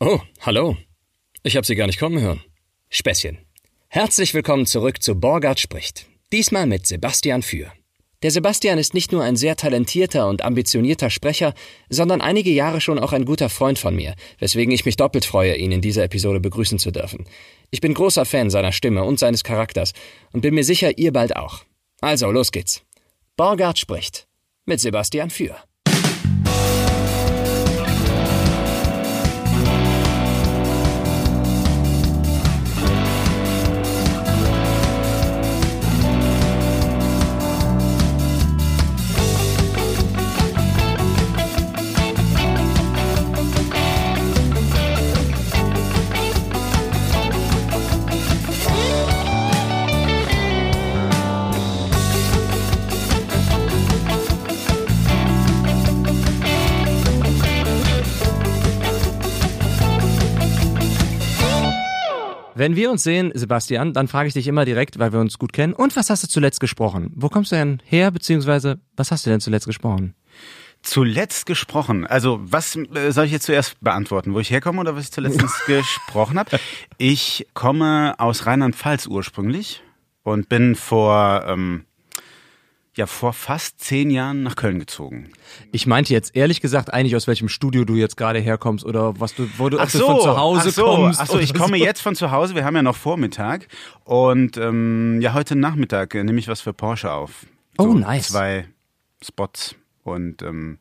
Oh, hallo. Ich habe Sie gar nicht kommen hören. Späßchen. Herzlich willkommen zurück zu Borgard spricht. Diesmal mit Sebastian Für. Der Sebastian ist nicht nur ein sehr talentierter und ambitionierter Sprecher, sondern einige Jahre schon auch ein guter Freund von mir, weswegen ich mich doppelt freue, ihn in dieser Episode begrüßen zu dürfen. Ich bin großer Fan seiner Stimme und seines Charakters und bin mir sicher, ihr bald auch. Also, los geht's. Borgard spricht mit Sebastian Für. Wenn wir uns sehen, Sebastian, dann frage ich dich immer direkt, weil wir uns gut kennen. Und was hast du zuletzt gesprochen? Wo kommst du denn her, beziehungsweise was hast du denn zuletzt gesprochen? Zuletzt gesprochen. Also, was äh, soll ich jetzt zuerst beantworten? Wo ich herkomme oder was ich zuletzt gesprochen habe? Ich komme aus Rheinland-Pfalz ursprünglich und bin vor ähm, ja vor fast zehn Jahren nach Köln gezogen. Ich meinte jetzt ehrlich gesagt eigentlich aus welchem Studio du jetzt gerade herkommst oder was du, wo du, ach so, von zu Hause ach so, kommst. Ach so, ich komme so. jetzt von zu Hause. Wir haben ja noch Vormittag und ähm, ja heute Nachmittag äh, nehme ich was für Porsche auf. Oh, So nice. Zwei Spots und ähm,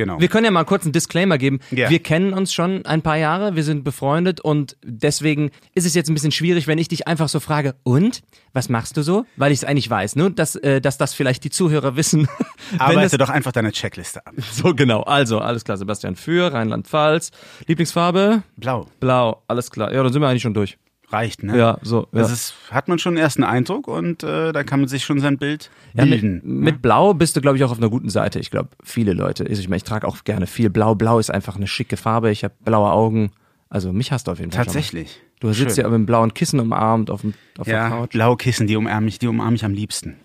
genau. Wir können ja mal kurz einen Disclaimer geben. Ja. Wir kennen uns schon ein paar Jahre, wir sind befreundet und deswegen ist es jetzt ein bisschen schwierig, wenn ich dich einfach so frage, und? Was machst du so? Weil ich es eigentlich weiß, nur dass, äh, dass das vielleicht die Zuhörer wissen. Arbeite doch einfach deine Checkliste ab. so genau. Also, alles klar, Sebastian Für, Rheinland-Pfalz. Lieblingsfarbe? Blau. Blau, alles klar. Ja, dann sind wir eigentlich schon durch. Reicht, ne? Ja, so. Ja. Das ist, hat man schon einen Eindruck und äh, da kann man sich schon sein Bild Ja, mit, bilden. mit Blau bist du, glaube ich, auch auf einer guten Seite. Ich glaube, viele Leute. Ich meine, ich trage auch gerne viel Blau. Blau ist einfach eine schicke Farbe. Ich habe blaue Augen. Also mich hast du auf jeden Fall. Tatsächlich. Schon. Du sitzt Schön. ja mit einem blauen Kissen umarmt auf, dem, auf der Ja, Couch. blaue Kissen, die umarme ich, die umarme ich am liebsten.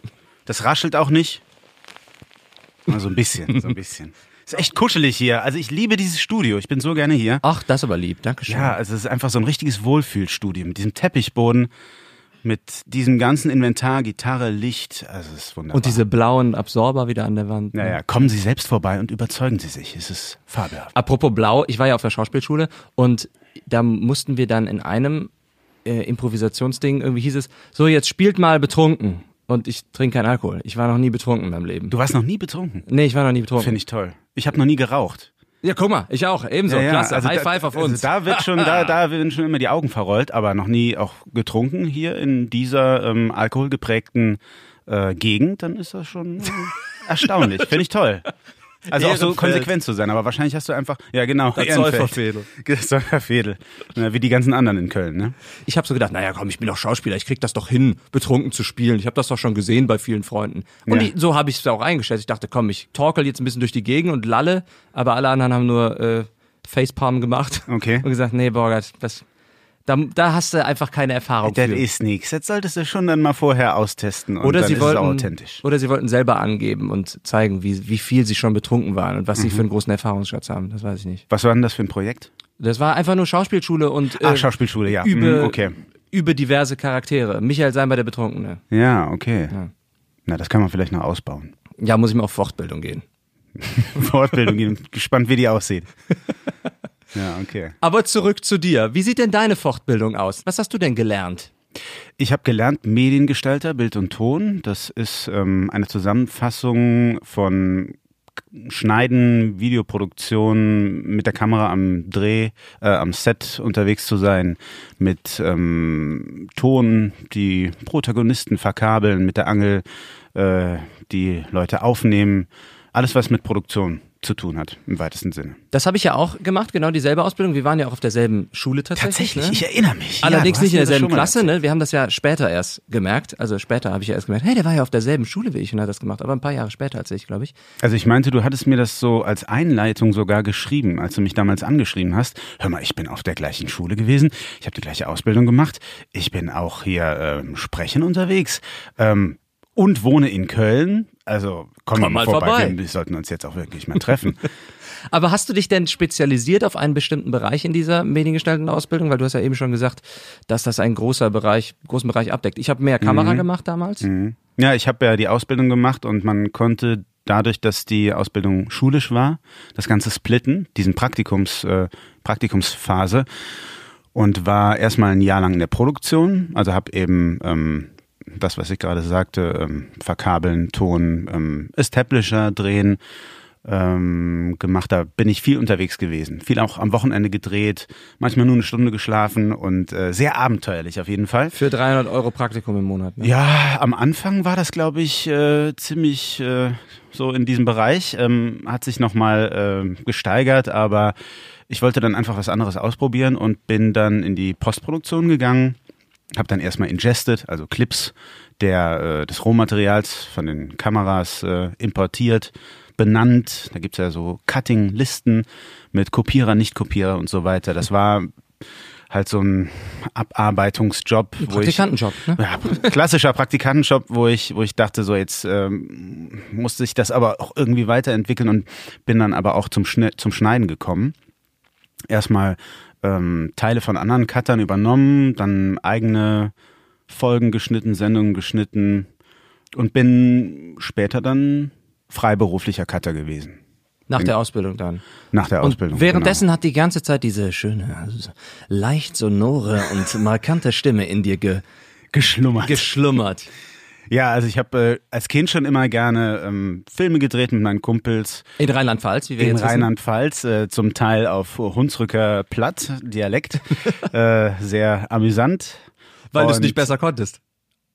Das raschelt auch nicht. Mal so ein bisschen, so ein bisschen. Ist echt kuschelig hier. Also ich liebe dieses Studio. Ich bin so gerne hier. Ach, das aber lieb. Dankeschön. Ja, also es ist einfach so ein richtiges Wohlfühlstudio mit diesem Teppichboden, mit diesem ganzen Inventar, Gitarre, Licht. Also es ist wunderbar. Und diese blauen Absorber wieder an der Wand. ne? Naja, kommen Sie selbst vorbei und überzeugen Sie sich. Es ist fabelhaft. Apropos Blau, ich war ja auf der Schauspielschule und da mussten wir dann in einem äh, Improvisationsding, irgendwie hieß es, so jetzt spielt mal betrunken. Und ich trinke keinen Alkohol. Ich war noch nie betrunken in meinem Leben. Du warst noch nie betrunken. Nee, ich war noch nie betrunken. Finde ich toll. Ich habe noch nie geraucht. Ja, guck mal, ich auch. Ebenso. Klasse. also High da, five auf uns. Also da wird schon, da, da werden schon immer die Augen verrollt, aber noch nie auch getrunken hier in dieser ähm, alkoholgeprägten äh, Gegend, dann ist das schon äh, erstaunlich. Finde ich toll. Also auch so Ehrenfeld. konsequent zu sein, aber wahrscheinlich hast du einfach, ja genau, Das Ehrenfeld. Säuferfädel. Das Säuferfädel. Wie die ganzen anderen in Köln, ne? Ich habe so gedacht, naja, komm, ich bin doch Schauspieler, ich krieg das doch hin, betrunken zu spielen. Ich habe das doch schon gesehen bei vielen Freunden. Und Ja. die, so habe ich es auch eingeschätzt. Ich dachte, komm, ich torkel jetzt ein bisschen durch die Gegend und lalle, aber alle anderen haben nur äh, Facepalm gemacht Okay. und gesagt, nee, Borgert, das, da, da hast du einfach keine Erfahrung Das für. ist nix. Jetzt solltest du schon dann mal vorher austesten und Oder dann sie ist wollten, es authentisch. oder sie wollten selber angeben und zeigen, wie, wie viel sie schon betrunken waren und was Mhm. sie für einen großen Erfahrungsschatz haben. Das weiß ich nicht. Was war denn das für ein Projekt? Das war einfach nur Schauspielschule und äh, Schauspielschule, ja. über, Mhm, okay. über diverse Charaktere. Michael Seinber, der Betrunkene. Ja, okay. Ja. Na, das kann man vielleicht noch ausbauen. Ja, muss ich mal auf Fortbildung gehen. Fortbildung gehen. Gespannt, wie die aussieht. Ja, okay. Aber zurück zu dir. Wie sieht denn deine Fortbildung aus? Was hast du denn gelernt? Ich habe gelernt Mediengestalter, Bild und Ton. Das ist ähm, eine Zusammenfassung von Schneiden, Videoproduktion, mit der Kamera am Dreh, äh, am Set unterwegs zu sein, mit ähm, Ton, die Protagonisten verkabeln, mit der Angel äh, die Leute aufnehmen. Alles, was mit Produktion zu tun hat, im weitesten Sinne. Das habe ich ja auch gemacht, genau dieselbe Ausbildung. Wir waren ja auch auf derselben Schule tatsächlich. ne? ich erinnere mich. Allerdings Ja, nicht in derselben Klasse, ne? Wir haben das ja später erst gemerkt. Also später habe ich ja erst gemerkt, hey, der war ja auf derselben Schule wie ich und hat das gemacht. Aber ein paar Jahre später als ich, glaube ich. Also ich meinte, du hattest mir das so als Einleitung sogar geschrieben, als du mich damals angeschrieben hast. Hör mal, ich bin auf der gleichen Schule gewesen, ich habe die gleiche Ausbildung gemacht, ich bin auch hier ähm, sprechen unterwegs ähm, und wohne in Köln. Also komm, Komm mal vorbei. vorbei. Wir, sollten uns jetzt auch wirklich mal treffen. Aber hast du dich denn spezialisiert auf einen bestimmten Bereich in dieser mediengestaltenden Ausbildung? Weil du hast ja eben schon gesagt, dass das ein großer Bereich, großen Bereich abdeckt. Ich habe mehr Kamera gemacht damals. Mhm. Ja, ich habe ja die Ausbildung gemacht und man konnte dadurch, dass die Ausbildung schulisch war, das Ganze splitten, diesen Praktikums, äh, Praktikumsphase und war erstmal ein Jahr lang in der Produktion, also habe eben ähm, das, was ich gerade sagte, ähm, verkabeln, Ton, ähm, Establisher drehen ähm, gemacht. Da bin ich viel unterwegs gewesen, viel auch am Wochenende gedreht, manchmal nur eine Stunde geschlafen und äh, sehr abenteuerlich auf jeden Fall. Für 300 Euro Praktikum im Monat. Ne? Ja, am Anfang war das, glaube ich, äh, ziemlich äh, so in diesem Bereich. Ähm, hat sich nochmal äh, gesteigert, aber ich wollte dann einfach was anderes ausprobieren und bin dann in die Postproduktion gegangen. Habe dann erstmal ingested, also Clips der, äh, des Rohmaterials von den Kameras äh, importiert, benannt. Da gibt's ja so Cutting-Listen mit Kopierer, Nicht-Kopierer und so weiter. Das war halt so ein Abarbeitungsjob. wo ich- Praktikantenjob, ne? ja, klassischer Praktikantenjob, wo ich, wo ich dachte, so jetzt ähm, musste ich das aber auch irgendwie weiterentwickeln und bin dann aber auch zum, Schne zum Schneiden gekommen. Erstmal ähm, Teile von anderen Cuttern übernommen, dann eigene Folgen geschnitten, Sendungen geschnitten und bin später dann freiberuflicher Cutter gewesen. Nach der Ausbildung dann. Nach der Und Ausbildung. währenddessen hat die ganze Zeit diese schöne, also leicht sonore und markante Stimme in dir ge genau. geschlummert. geschlummert. Ja, also ich habe äh, als Kind schon immer gerne ähm, Filme gedreht mit meinen Kumpels. In Rheinland-Pfalz, wie wir in jetzt wissen. Rheinland-Pfalz, äh, zum Teil auf Hunsrücker Platt, Dialekt. äh, sehr amüsant. Weil du es nicht besser konntest.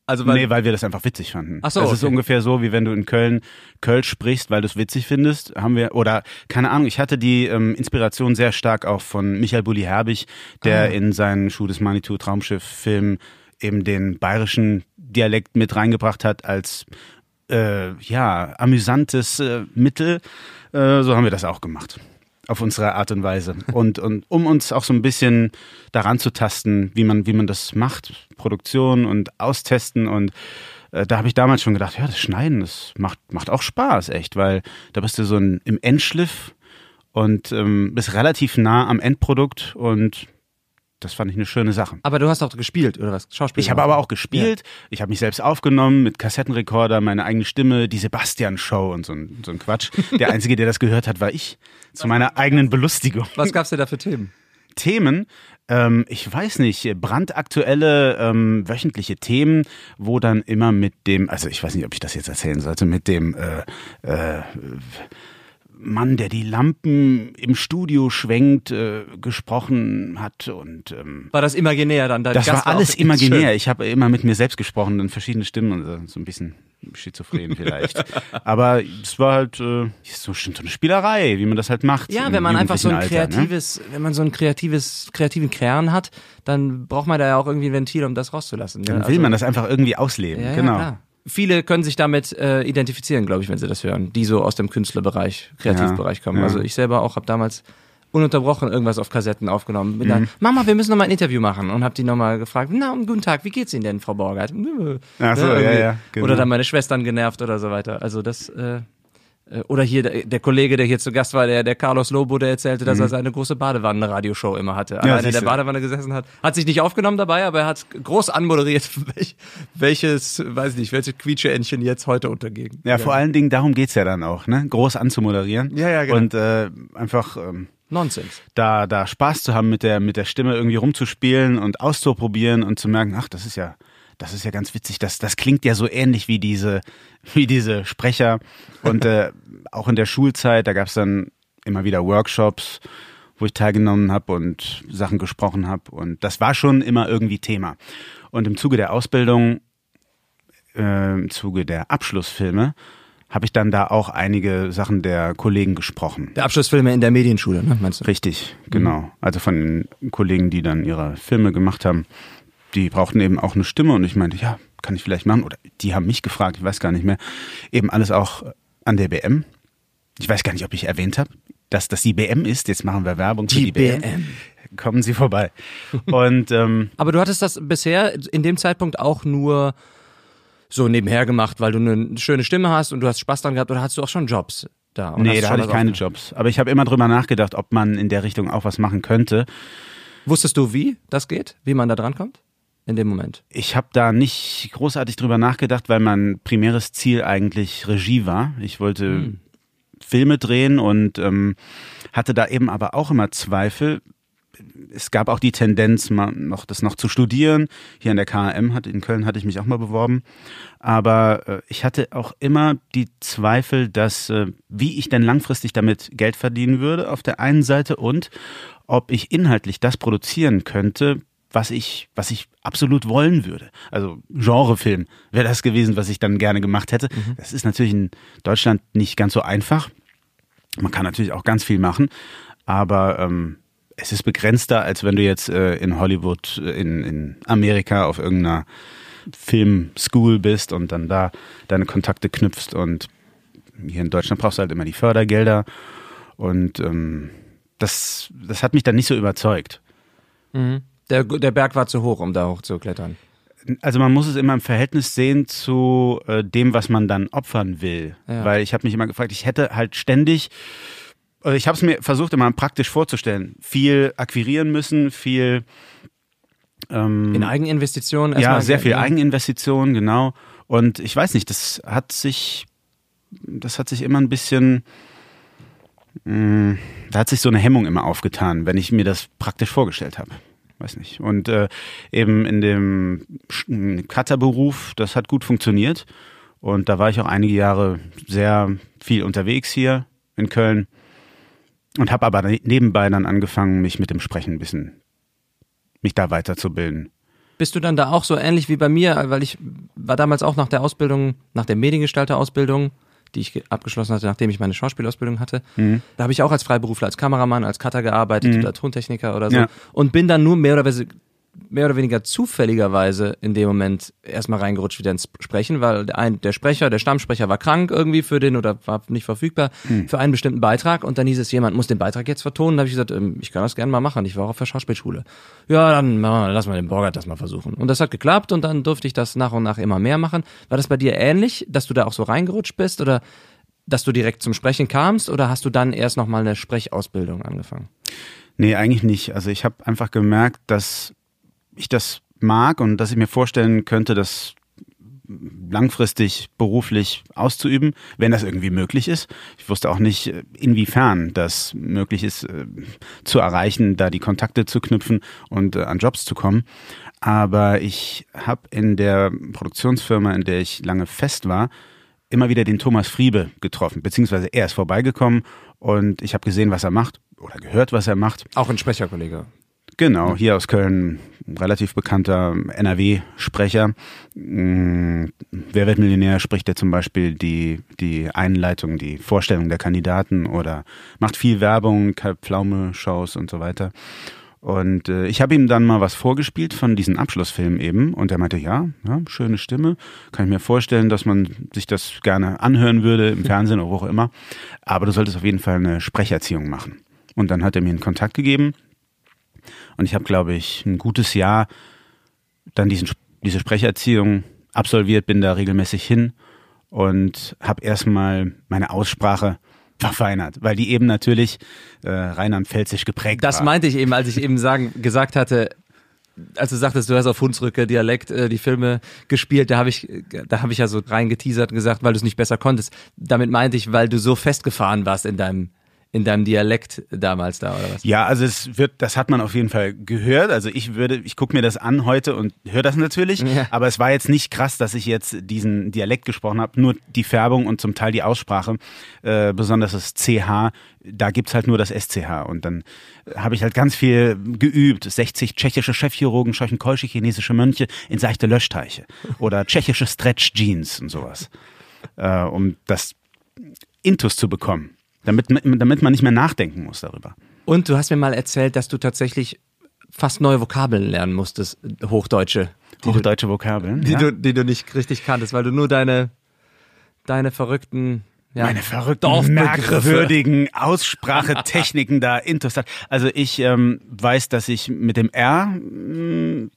Also weil, nee, weil wir das einfach witzig fanden. Ach so, Das ist okay. ungefähr so, wie wenn du in Köln Kölsch sprichst, weil du es witzig findest. Haben wir, oder keine Ahnung, ich hatte die ähm, Inspiration sehr stark auch von Michael Bulli Herbig, der Ah. in seinen Schuh des Manitou Traumschiff-Film eben den bayerischen Dialekt mit reingebracht hat als äh, ja, amüsantes äh, Mittel. Äh, so haben wir das auch gemacht. Auf unsere Art und Weise. Und, und um uns auch so ein bisschen daran zu tasten, wie man, wie man das macht, Produktion und austesten. Und äh, da habe ich damals schon gedacht, ja, das Schneiden, das macht, macht auch Spaß, echt, weil da bist du so ein, im Endschliff und ähm, bist relativ nah am Endprodukt und das fand ich eine schöne Sache. aber du hast auch gespielt, oder was? Schauspiel. Ich habe aber auch gespielt, ich habe mich selbst aufgenommen mit Kassettenrekorder, meine eigene Stimme, die Sebastian-Show und so ein, so ein Quatsch. Der Einzige, der das gehört hat, war ich. Zu meiner eigenen Belustigung. Was gab's dir da für Themen? Themen, ähm, ich weiß nicht, brandaktuelle ähm, wöchentliche Themen, wo dann immer mit dem, also ich weiß nicht, ob ich das jetzt erzählen sollte, mit dem äh, äh, Mann, der die Lampen im Studio schwenkt, äh, gesprochen hat und ähm, War das imaginär dann? Dein das Gast war alles imaginär. Ich habe immer mit mir selbst gesprochen in verschiedene Stimmen und so, so ein bisschen schizophren vielleicht. Aber es war halt äh, so stimmt so eine Spielerei, wie man das halt macht. Ja, wenn man einfach so ein Alter, ne? kreatives, wenn man so ein kreatives, kreativen Kern hat, dann braucht man da ja auch irgendwie ein Ventil, um das rauszulassen. Dann ne? will man das einfach irgendwie ausleben. Ja, genau. ja. Viele können sich damit äh, identifizieren, glaube ich, wenn sie das hören, die so aus dem Künstlerbereich, Kreativbereich kommen. ja. Also ich selber auch habe damals ununterbrochen irgendwas auf Kassetten aufgenommen. Bin Mhm. dann, Mama, wir müssen noch mal ein Interview machen und habe die noch mal gefragt, na, guten Tag, wie geht's Ihnen denn, Frau Borgert? Ach so, Ne, ja, ja, genau. Oder dann meine Schwestern genervt oder so weiter. Also das äh, oder hier der, der Kollege, der hier zu Gast war, der, der Carlos Lobo, der erzählte, dass er seine große Badewannen-Radioshow immer hatte. Alleine in der Mhm. Badewanne gesessen hat. Hat sich nicht aufgenommen dabei, aber er hat groß anmoderiert, welch, welches, weiß nicht, welche Quietscheentchen jetzt heute untergehen. Ja, vor allen Dingen darum geht's ja dann auch, ne? Groß anzumoderieren. Ja, ja, genau. Und äh, einfach ähm, Nonsens. da, da Spaß zu haben, mit der, mit der Stimme irgendwie rumzuspielen und auszuprobieren und zu merken, ach, das ist ja, das ist ja ganz witzig, das, das klingt ja so ähnlich wie diese, wie diese Sprecher. Und äh, auch in der Schulzeit, da gab's dann immer wieder Workshops, wo ich teilgenommen habe und Sachen gesprochen habe. Und das war schon immer irgendwie Thema. Und im Zuge der Ausbildung, äh, im Zuge der Abschlussfilme, habe ich dann da auch einige Sachen der Kollegen gesprochen. Der Abschlussfilme in der Medienschule, ne, meinst du? Richtig, genau. Also von den Kollegen, die dann ihre Filme gemacht haben, die brauchten eben auch eine Stimme und ich meinte, ja, kann ich vielleicht machen. Oder die haben mich gefragt, ich weiß gar nicht mehr. Eben alles auch an der BM. Ich weiß gar nicht, ob ich erwähnt habe, dass das die BM ist. Jetzt machen wir Werbung für die, Die BM. Kommen Sie vorbei. Und ähm, Aber du hattest das bisher in dem Zeitpunkt auch nur so nebenher gemacht, weil du eine schöne Stimme hast und du hast Spaß dran gehabt oder hast du auch schon Jobs da? Nee, da hatte ich keine? Jobs. Aber ich habe immer drüber nachgedacht, ob man in der Richtung auch was machen könnte. Wusstest du, wie das geht? Wie man da dran kommt? In dem Moment. Ich habe da nicht großartig drüber nachgedacht, weil mein primäres Ziel eigentlich Regie war. Ich wollte Hm. Filme drehen und ähm, hatte da eben aber auch immer Zweifel. Es gab auch die Tendenz, mal noch das noch zu studieren. Hier an der KM hat in Köln hatte ich mich auch mal beworben, aber äh, ich hatte auch immer die Zweifel, dass äh, wie ich denn langfristig damit Geld verdienen würde auf der einen Seite und ob ich inhaltlich das produzieren könnte, was ich, was ich absolut wollen würde. Also Genrefilm wäre das gewesen, was ich dann gerne gemacht hätte. Das ist natürlich in Deutschland nicht ganz so einfach. Man kann natürlich auch ganz viel machen, aber ähm, es ist begrenzter, als wenn du jetzt äh, in Hollywood, äh, in, in Amerika auf irgendeiner Filmschool bist und dann da deine Kontakte knüpfst. Und hier in Deutschland brauchst du halt immer die Fördergelder. Und ähm, das, das hat mich dann nicht so überzeugt. Der, der Berg war zu hoch, um da hochzuklettern. Also man muss es immer im Verhältnis sehen zu äh, dem, was man dann opfern will. Ja. Weil ich habe mich immer gefragt, ich hätte halt ständig, äh, ich habe es mir versucht immer praktisch vorzustellen, viel akquirieren müssen, viel ähm, In Eigeninvestitionen ja, sehr viel ja. Eigeninvestition, genau. Und ich weiß nicht, das hat sich, das hat sich immer ein bisschen, mh, da hat sich so eine Hemmung immer aufgetan, wenn ich mir das praktisch vorgestellt habe. Weiß nicht. Und äh, eben in dem Cutterberuf, das hat gut funktioniert. Und da war ich auch einige Jahre sehr viel unterwegs hier in Köln und habe aber nebenbei dann angefangen, mich mit dem Sprechen ein bisschen, mich da weiterzubilden. Bist du dann da auch so ähnlich wie bei mir, weil ich war damals auch nach der Ausbildung, nach der Mediengestalter-Ausbildung, die ich ge- abgeschlossen hatte, nachdem ich meine Schauspielausbildung hatte. Mhm. Da habe ich auch als Freiberufler, als Kameramann, als Cutter gearbeitet oder Tontechniker oder so. Ja. Und bin dann nur mehr oder, weniger- mehr oder weniger zufälligerweise in dem Moment erstmal reingerutscht wieder ins Sprechen, weil der, ein, der Sprecher, der Stammsprecher war krank irgendwie für den oder war nicht verfügbar für einen bestimmten Beitrag und dann hieß es, jemand muss den Beitrag jetzt vertonen. Da habe ich gesagt, ähm, ich kann das gerne mal machen. Ich war auch auf der Schauspielschule. Ja, dann machen wir- lass mal den Borgert das mal versuchen. Und das hat geklappt und dann durfte ich das nach und nach immer mehr machen. War das bei dir ähnlich, dass du da auch so reingerutscht bist oder dass du direkt zum Sprechen kamst oder hast du dann erst nochmal eine Sprechausbildung angefangen? Nee, eigentlich nicht. Also ich habe einfach gemerkt, dass ich das mag und dass ich mir vorstellen könnte, das langfristig beruflich auszuüben, wenn das irgendwie möglich ist. Ich wusste auch nicht, äh, inwiefern das möglich ist, äh, zu erreichen, da die Kontakte zu knüpfen und äh, an Jobs zu kommen. Aber ich habe in der Produktionsfirma, in der ich lange fest war, immer wieder den Thomas Friebe getroffen, beziehungsweise er ist vorbeigekommen und ich habe gesehen, was er macht oder gehört, was er macht. Auch ein Sprecherkollege. Genau, hier aus Köln, relativ bekannter NRW-Sprecher. Mm, Wer wird Millionär spricht er zum Beispiel die, die Einleitung, die Vorstellung der Kandidaten oder macht viel Werbung, Pflaume-Shows und so weiter. Und äh, ich habe ihm dann mal was vorgespielt von diesen Abschlussfilmen eben und er meinte, ja, ja, schöne Stimme, kann ich mir vorstellen, dass man sich das gerne anhören würde im Fernsehen oder wo auch immer, aber du solltest auf jeden Fall eine Sprecherziehung machen. Und dann hat er mir einen Kontakt gegeben und ich habe, glaube ich, ein gutes Jahr dann diesen, diese Sprecherziehung absolviert, bin da regelmäßig hin und habe erstmal meine Aussprache verfeinert, weil die eben natürlich äh, rheinland-pfälzisch geprägt Das war. meinte ich eben, als ich eben sagen, gesagt hatte, als du sagtest, du hast auf Hunsrücke Dialekt äh, die Filme gespielt, da habe ich, da habe ich ja so reingeteasert und gesagt, weil du es nicht besser konntest. Damit meinte ich, weil du so festgefahren warst in deinem, in deinem Dialekt damals da oder was? Ja, also es wird, das hat man auf jeden Fall gehört. Also ich würde, ich gucke mir das an heute und höre das natürlich. Ja. Aber es war jetzt nicht krass, dass ich jetzt diesen Dialekt gesprochen habe. Nur die Färbung und zum Teil die Aussprache, äh, besonders das CH, da gibt's halt nur das SCH. Und dann habe ich halt ganz viel geübt. 60 tschechische Chefchirurgen scheuchen keusche chinesische Mönche in seichte Löschteiche. Oder tschechische Stretch-Jeans und sowas. Äh, um das Intus zu bekommen. Damit, damit man nicht mehr nachdenken muss darüber. Und du hast mir mal erzählt, dass du tatsächlich fast neue Vokabeln lernen musstest, Hochdeutsche, die, Hochdeutsche Vokabeln. du, die, ja. du, die du nicht richtig kanntest, weil du nur deine, deine verrückten, ja, Meine verrückten, merkwürdigen Aussprachetechniken da intus hat. Also ich ähm, weiß, dass ich mit dem R mh,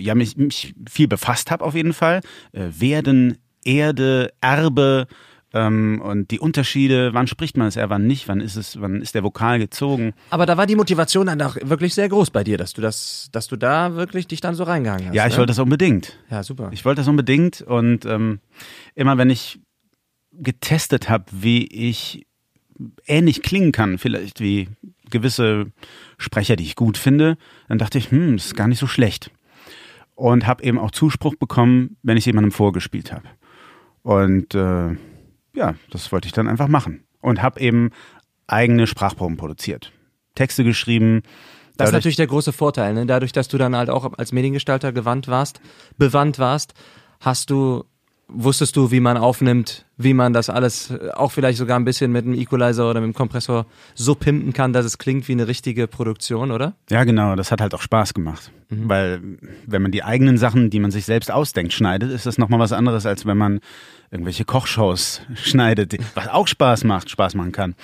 ja mich, mich viel befasst habe auf jeden Fall. Äh, Werden, Erde, Erbe, ähm, und die Unterschiede, wann spricht man es eher, wann nicht, wann ist es, wann ist der Vokal gezogen. Aber da war die Motivation dann auch wirklich sehr groß bei dir, dass du das, dass du da wirklich dich dann so reingehangen hast. Ja, ich ne? wollte das unbedingt. Ja, super. Ich wollte das unbedingt und ähm, immer wenn ich getestet habe, wie ich ähnlich klingen kann, vielleicht wie gewisse Sprecher, die ich gut finde, dann dachte ich, hm, das ist gar nicht so schlecht. Und habe eben auch Zuspruch bekommen, wenn ich jemandem vorgespielt habe. Und äh, ja, das wollte ich dann einfach machen. Und habe eben eigene Sprachproben produziert. Texte geschrieben. Das ist natürlich der große Vorteil, ne? Dadurch, dass du dann halt auch als Mediengestalter gewandt warst, bewandt warst, hast du, wusstest du, wie man aufnimmt, wie man das alles äh, auch vielleicht sogar ein bisschen mit einem Equalizer oder mit einem Kompressor so pimpen kann, dass es klingt wie eine richtige Produktion, oder? Ja, genau, das hat halt auch Spaß gemacht. Weil wenn man die eigenen Sachen, die man sich selbst ausdenkt, schneidet, ist das nochmal was anderes, als wenn man irgendwelche Kochshows schneidet, was auch Spaß macht, Spaß machen kann.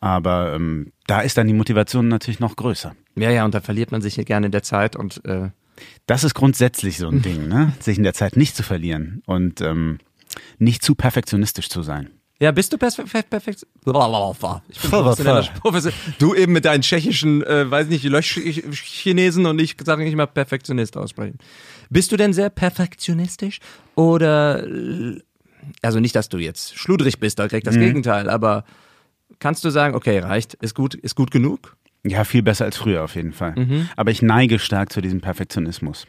Aber ähm, da ist dann die Motivation natürlich noch größer. Ja, ja, und da verliert man sich hier gerne in der Zeit und äh, Das ist grundsätzlich so ein Ding, ne? sich in der Zeit nicht zu verlieren und ähm, nicht zu perfektionistisch zu sein. Ja, bist du perfekt? perfekt ich bin professioneller Professor. Du eben mit deinen tschechischen, äh, weiß nicht, Löschchinesen und ich sage nicht mal Perfektionist aussprechen. Bist du denn sehr perfektionistisch oder also nicht, dass du jetzt schludrig bist, direkt das Gegenteil, aber kannst du sagen, okay, reicht, ist gut, ist gut genug? Ja, viel besser als früher auf jeden Fall. Aber ich neige stark zu diesem Perfektionismus.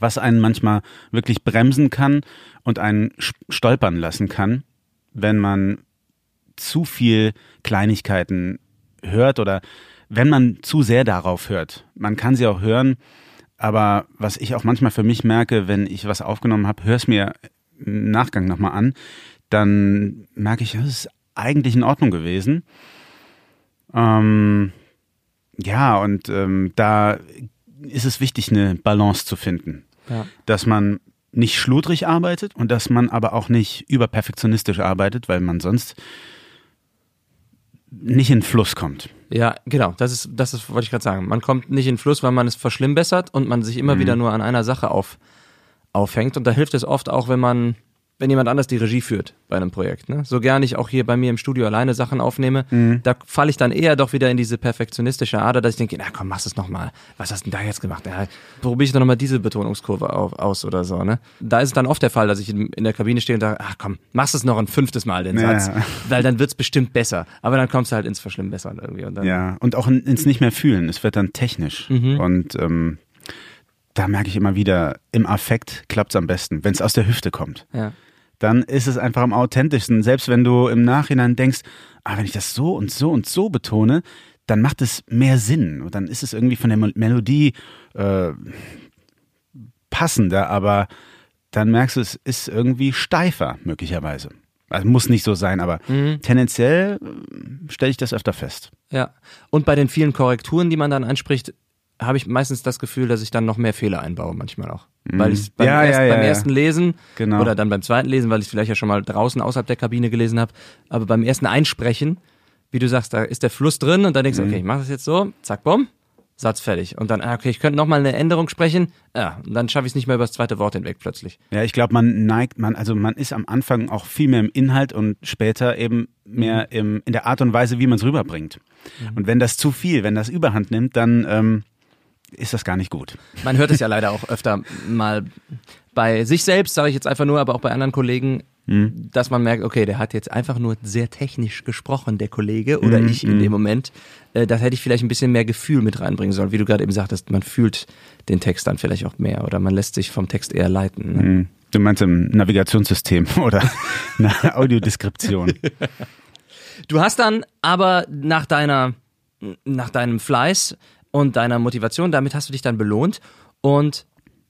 Was einen manchmal wirklich bremsen kann und einen stolpern lassen kann, wenn man zu viel Kleinigkeiten hört oder wenn man zu sehr darauf hört. Man kann sie auch hören, aber was ich auch manchmal für mich merke, wenn ich was aufgenommen habe, höre es mir im Nachgang nochmal an, dann merke ich, das ist eigentlich in Ordnung gewesen. Ähm, ja, und ähm, da ist es wichtig, eine Balance zu finden. Ja. Dass man nicht schludrig arbeitet und dass man aber auch nicht überperfektionistisch arbeitet, weil man sonst nicht in Fluss kommt. Ja, genau, das ist, das ist, wollte ich gerade sagen. Man kommt nicht in Fluss, weil man es verschlimmbessert und man sich immer wieder nur an einer Sache auf, aufhängt. Und da hilft es oft auch, wenn man, wenn jemand anders die Regie führt bei einem Projekt. Ne? So gern ich auch hier bei mir im Studio alleine Sachen aufnehme, da falle ich dann eher doch wieder in diese perfektionistische Ader, dass ich denke, na komm, mach es nochmal. Was hast du denn da jetzt gemacht? Ja, probiere ich doch nochmal diese Betonungskurve auf, aus oder so. Ne? Da ist es dann oft der Fall, dass ich in, in der Kabine stehe und sage, ach komm, machst es noch ein fünftes Mal, den Ja. Satz. Weil dann wird's bestimmt besser. Aber dann kommst du halt ins Verschlimmbessern irgendwie. Und Ja, und auch in, ins nicht mehr fühlen. Es wird dann technisch. Und ähm, da merke ich immer wieder, im Affekt klappt es am besten, wenn es aus der Hüfte kommt. ja. Dann ist es einfach am authentischsten. Selbst wenn du im Nachhinein denkst, ah, wenn ich das so und so und so betone, dann macht es mehr Sinn. Und dann ist es irgendwie von der Mel- Melodie äh, passender, aber dann merkst du, es ist irgendwie steifer, möglicherweise. Also muss nicht so sein, aber tendenziell äh, stelle ich das öfter fest. Ja. Und bei den vielen Korrekturen, die man dann anspricht, habe ich meistens das Gefühl, dass ich dann noch mehr Fehler einbaue, manchmal auch. Weil ich beim, Mhm. Ja, ja, ersten, ja, beim ja. ersten Lesen Genau. oder dann beim zweiten Lesen, weil ich es vielleicht ja schon mal draußen außerhalb der Kabine gelesen habe, aber beim ersten Einsprechen, wie du sagst, da ist der Fluss drin und dann denkst du, Mhm. okay, ich mache das jetzt so, zack, bumm, Satz fertig. Und dann, ah, okay, ich könnte nochmal eine Änderung sprechen, ja, und dann schaffe ich es nicht mehr über das zweite Wort hinweg plötzlich. Ja, ich glaube, man neigt, man, also man ist am Anfang auch viel mehr im Inhalt und später eben mehr im, in der Art und Weise, wie man es rüberbringt. Und wenn das zu viel, wenn das Überhand nimmt, dann ähm, ist das gar nicht gut. Man hört es ja leider auch öfter mal bei sich selbst, sage ich jetzt einfach nur, aber auch bei anderen Kollegen, dass man merkt, okay, der hat jetzt einfach nur sehr technisch gesprochen, der Kollege oder ich in dem Moment. Äh, da hätte ich vielleicht ein bisschen mehr Gefühl mit reinbringen sollen. Wie du gerade eben sagtest, man fühlt den Text dann vielleicht auch mehr oder man lässt sich vom Text eher leiten. Ne? Hm. Du meinst im Navigationssystem oder eine Audiodeskription. Du hast dann aber nach deiner, nach deinem Fleiß und deiner Motivation, damit hast du dich dann belohnt und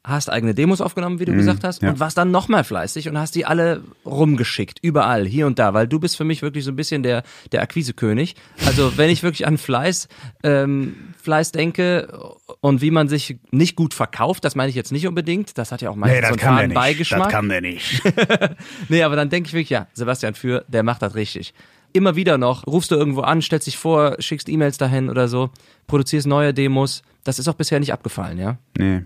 hast eigene Demos aufgenommen, wie du gesagt hast, ja. und warst dann nochmal fleißig und hast die alle rumgeschickt, überall, hier und da, weil du bist für mich wirklich so ein bisschen der, der Akquisekönig. Also wenn ich wirklich an Fleiß, ähm, Fleiß denke und wie man sich nicht gut verkauft, das meine ich jetzt nicht unbedingt, das hat ja auch meistens so einen faden Beigeschmack. Das kann der nicht. Nee, aber dann denke ich wirklich, ja, Sebastian Für, der macht das richtig. Immer wieder noch, rufst du irgendwo an, stellst dich vor, schickst E-Mails dahin oder so, produzierst neue Demos. Das ist auch bisher nicht abgefallen, ja? Nee.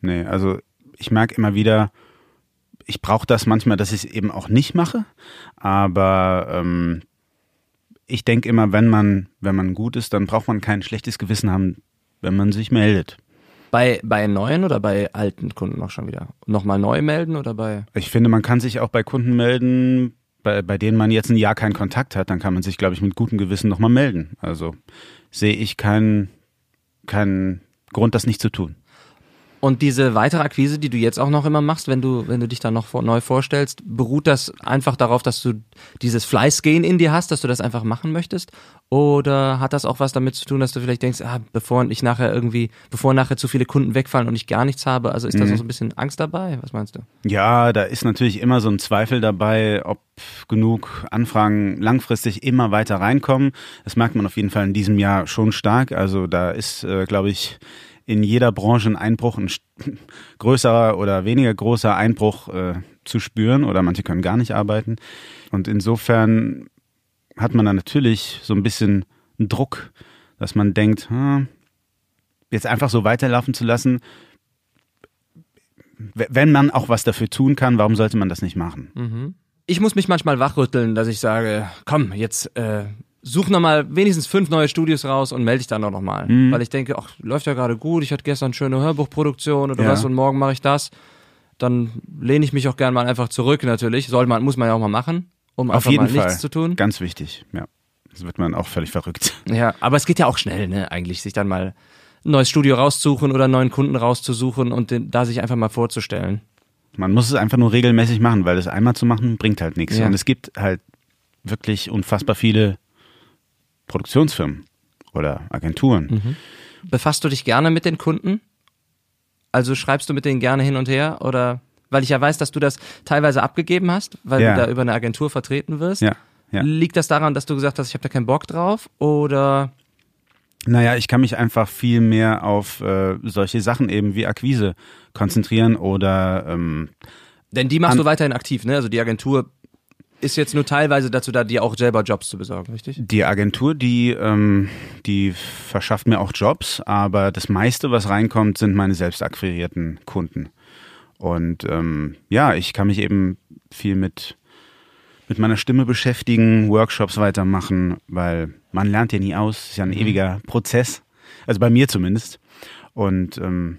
nee. Also ich merke immer wieder, ich brauche das manchmal, dass ich es eben auch nicht mache. Aber ähm, ich denke immer, wenn man, wenn man gut ist, dann braucht man kein schlechtes Gewissen haben, wenn man sich meldet. Bei, bei neuen oder bei alten Kunden auch schon wieder? Nochmal neu melden oder bei? Ich finde, man kann sich auch bei Kunden melden, bei, bei denen man jetzt ein Jahr keinen Kontakt hat, dann kann man sich, glaube ich, mit gutem Gewissen nochmal melden. Also sehe ich keinen keinen Grund, das nicht zu tun. Und diese weitere Akquise, die du jetzt auch noch immer machst, wenn du, wenn du dich da noch vor, neu vorstellst, beruht das einfach darauf, dass du dieses Fleißgehen in dir hast, dass du das einfach machen möchtest? Oder hat das auch was damit zu tun, dass du vielleicht denkst, ah, bevor ich nachher irgendwie, bevor nachher zu viele Kunden wegfallen und ich gar nichts habe, also ist da Mhm. so ein bisschen Angst dabei? Was meinst du? Ja, da ist natürlich immer so ein Zweifel dabei, ob genug Anfragen langfristig immer weiter reinkommen. Das merkt man auf jeden Fall in diesem Jahr schon stark. Also da ist, äh, glaube ich, in jeder Branche ein Einbruch, ein größerer oder weniger großer Einbruch äh, zu spüren oder manche können gar nicht arbeiten. Und insofern hat man dann natürlich so ein bisschen Druck, dass man denkt, hm, jetzt einfach so weiterlaufen zu lassen, wenn man auch was dafür tun kann, warum sollte man das nicht machen? Ich muss mich manchmal wachrütteln, dass ich sage, komm, jetzt äh, such noch mal wenigstens fünf neue Studios raus und melde dich dann auch noch mal. Mhm. Weil ich denke, ach, läuft ja gerade gut, ich hatte gestern schöne Hörbuchproduktion oder Ja. was und morgen mache ich das. Dann lehne ich mich auch gern mal einfach zurück natürlich. Soll man, muss man ja auch mal machen, um Auf einfach jeden mal Fall. nichts zu tun. Ganz wichtig, ja. Das wird man auch völlig verrückt. Ja, aber es geht ja auch schnell, ne, eigentlich, sich dann mal ein neues Studio rauszusuchen oder einen neuen Kunden rauszusuchen und den, da sich einfach mal vorzustellen. Man muss es einfach nur regelmäßig machen, weil das einmal zu machen bringt halt nichts. Ja. Und es gibt halt wirklich unfassbar viele Produktionsfirmen oder Agenturen. Mhm. Befasst du dich gerne mit den Kunden? Also schreibst du mit denen gerne hin und her oder weil ich ja weiß, dass du das teilweise abgegeben hast, weil Ja. du da über eine Agentur vertreten wirst. Ja, ja. Liegt das daran, dass du gesagt hast, ich habe da keinen Bock drauf oder Naja, ich kann mich einfach viel mehr auf äh, solche Sachen eben wie Akquise konzentrieren oder ähm, denn die machst du weiterhin aktiv, ne? Also die Agentur ist jetzt nur teilweise dazu da, dir auch selber Jobs zu besorgen, richtig? Die Agentur, die, ähm, die verschafft mir auch Jobs, aber das meiste, was reinkommt, sind meine selbst akquirierten Kunden. Und ähm, ja, ich kann mich eben viel mit, mit meiner Stimme beschäftigen, Workshops weitermachen, weil man lernt ja nie aus, ist ja ein ewiger Prozess. Also bei mir zumindest. Und ähm,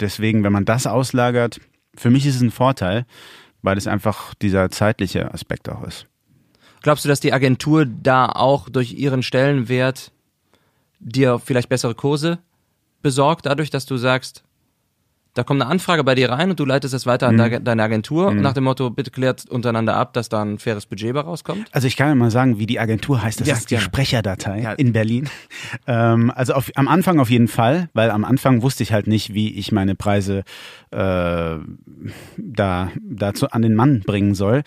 deswegen, wenn man das auslagert, für mich ist es ein Vorteil, weil es einfach dieser zeitliche Aspekt auch ist. Glaubst du, dass die Agentur da auch durch ihren Stellenwert dir vielleicht bessere Kurse besorgt, dadurch, dass du sagst, da kommt eine Anfrage bei dir rein und du leitest es weiter an de deine Agentur nach dem Motto, bitte klärt untereinander ab, dass da ein faires Budget bei rauskommt? Also ich kann ja mal sagen, wie die Agentur heißt. Das Ja, ist die gerne. Sprecherdatei Ja. in Berlin. Ähm, also auf, am Anfang auf jeden Fall, weil am Anfang wusste ich halt nicht, wie ich meine Preise äh, da dazu an den Mann bringen soll.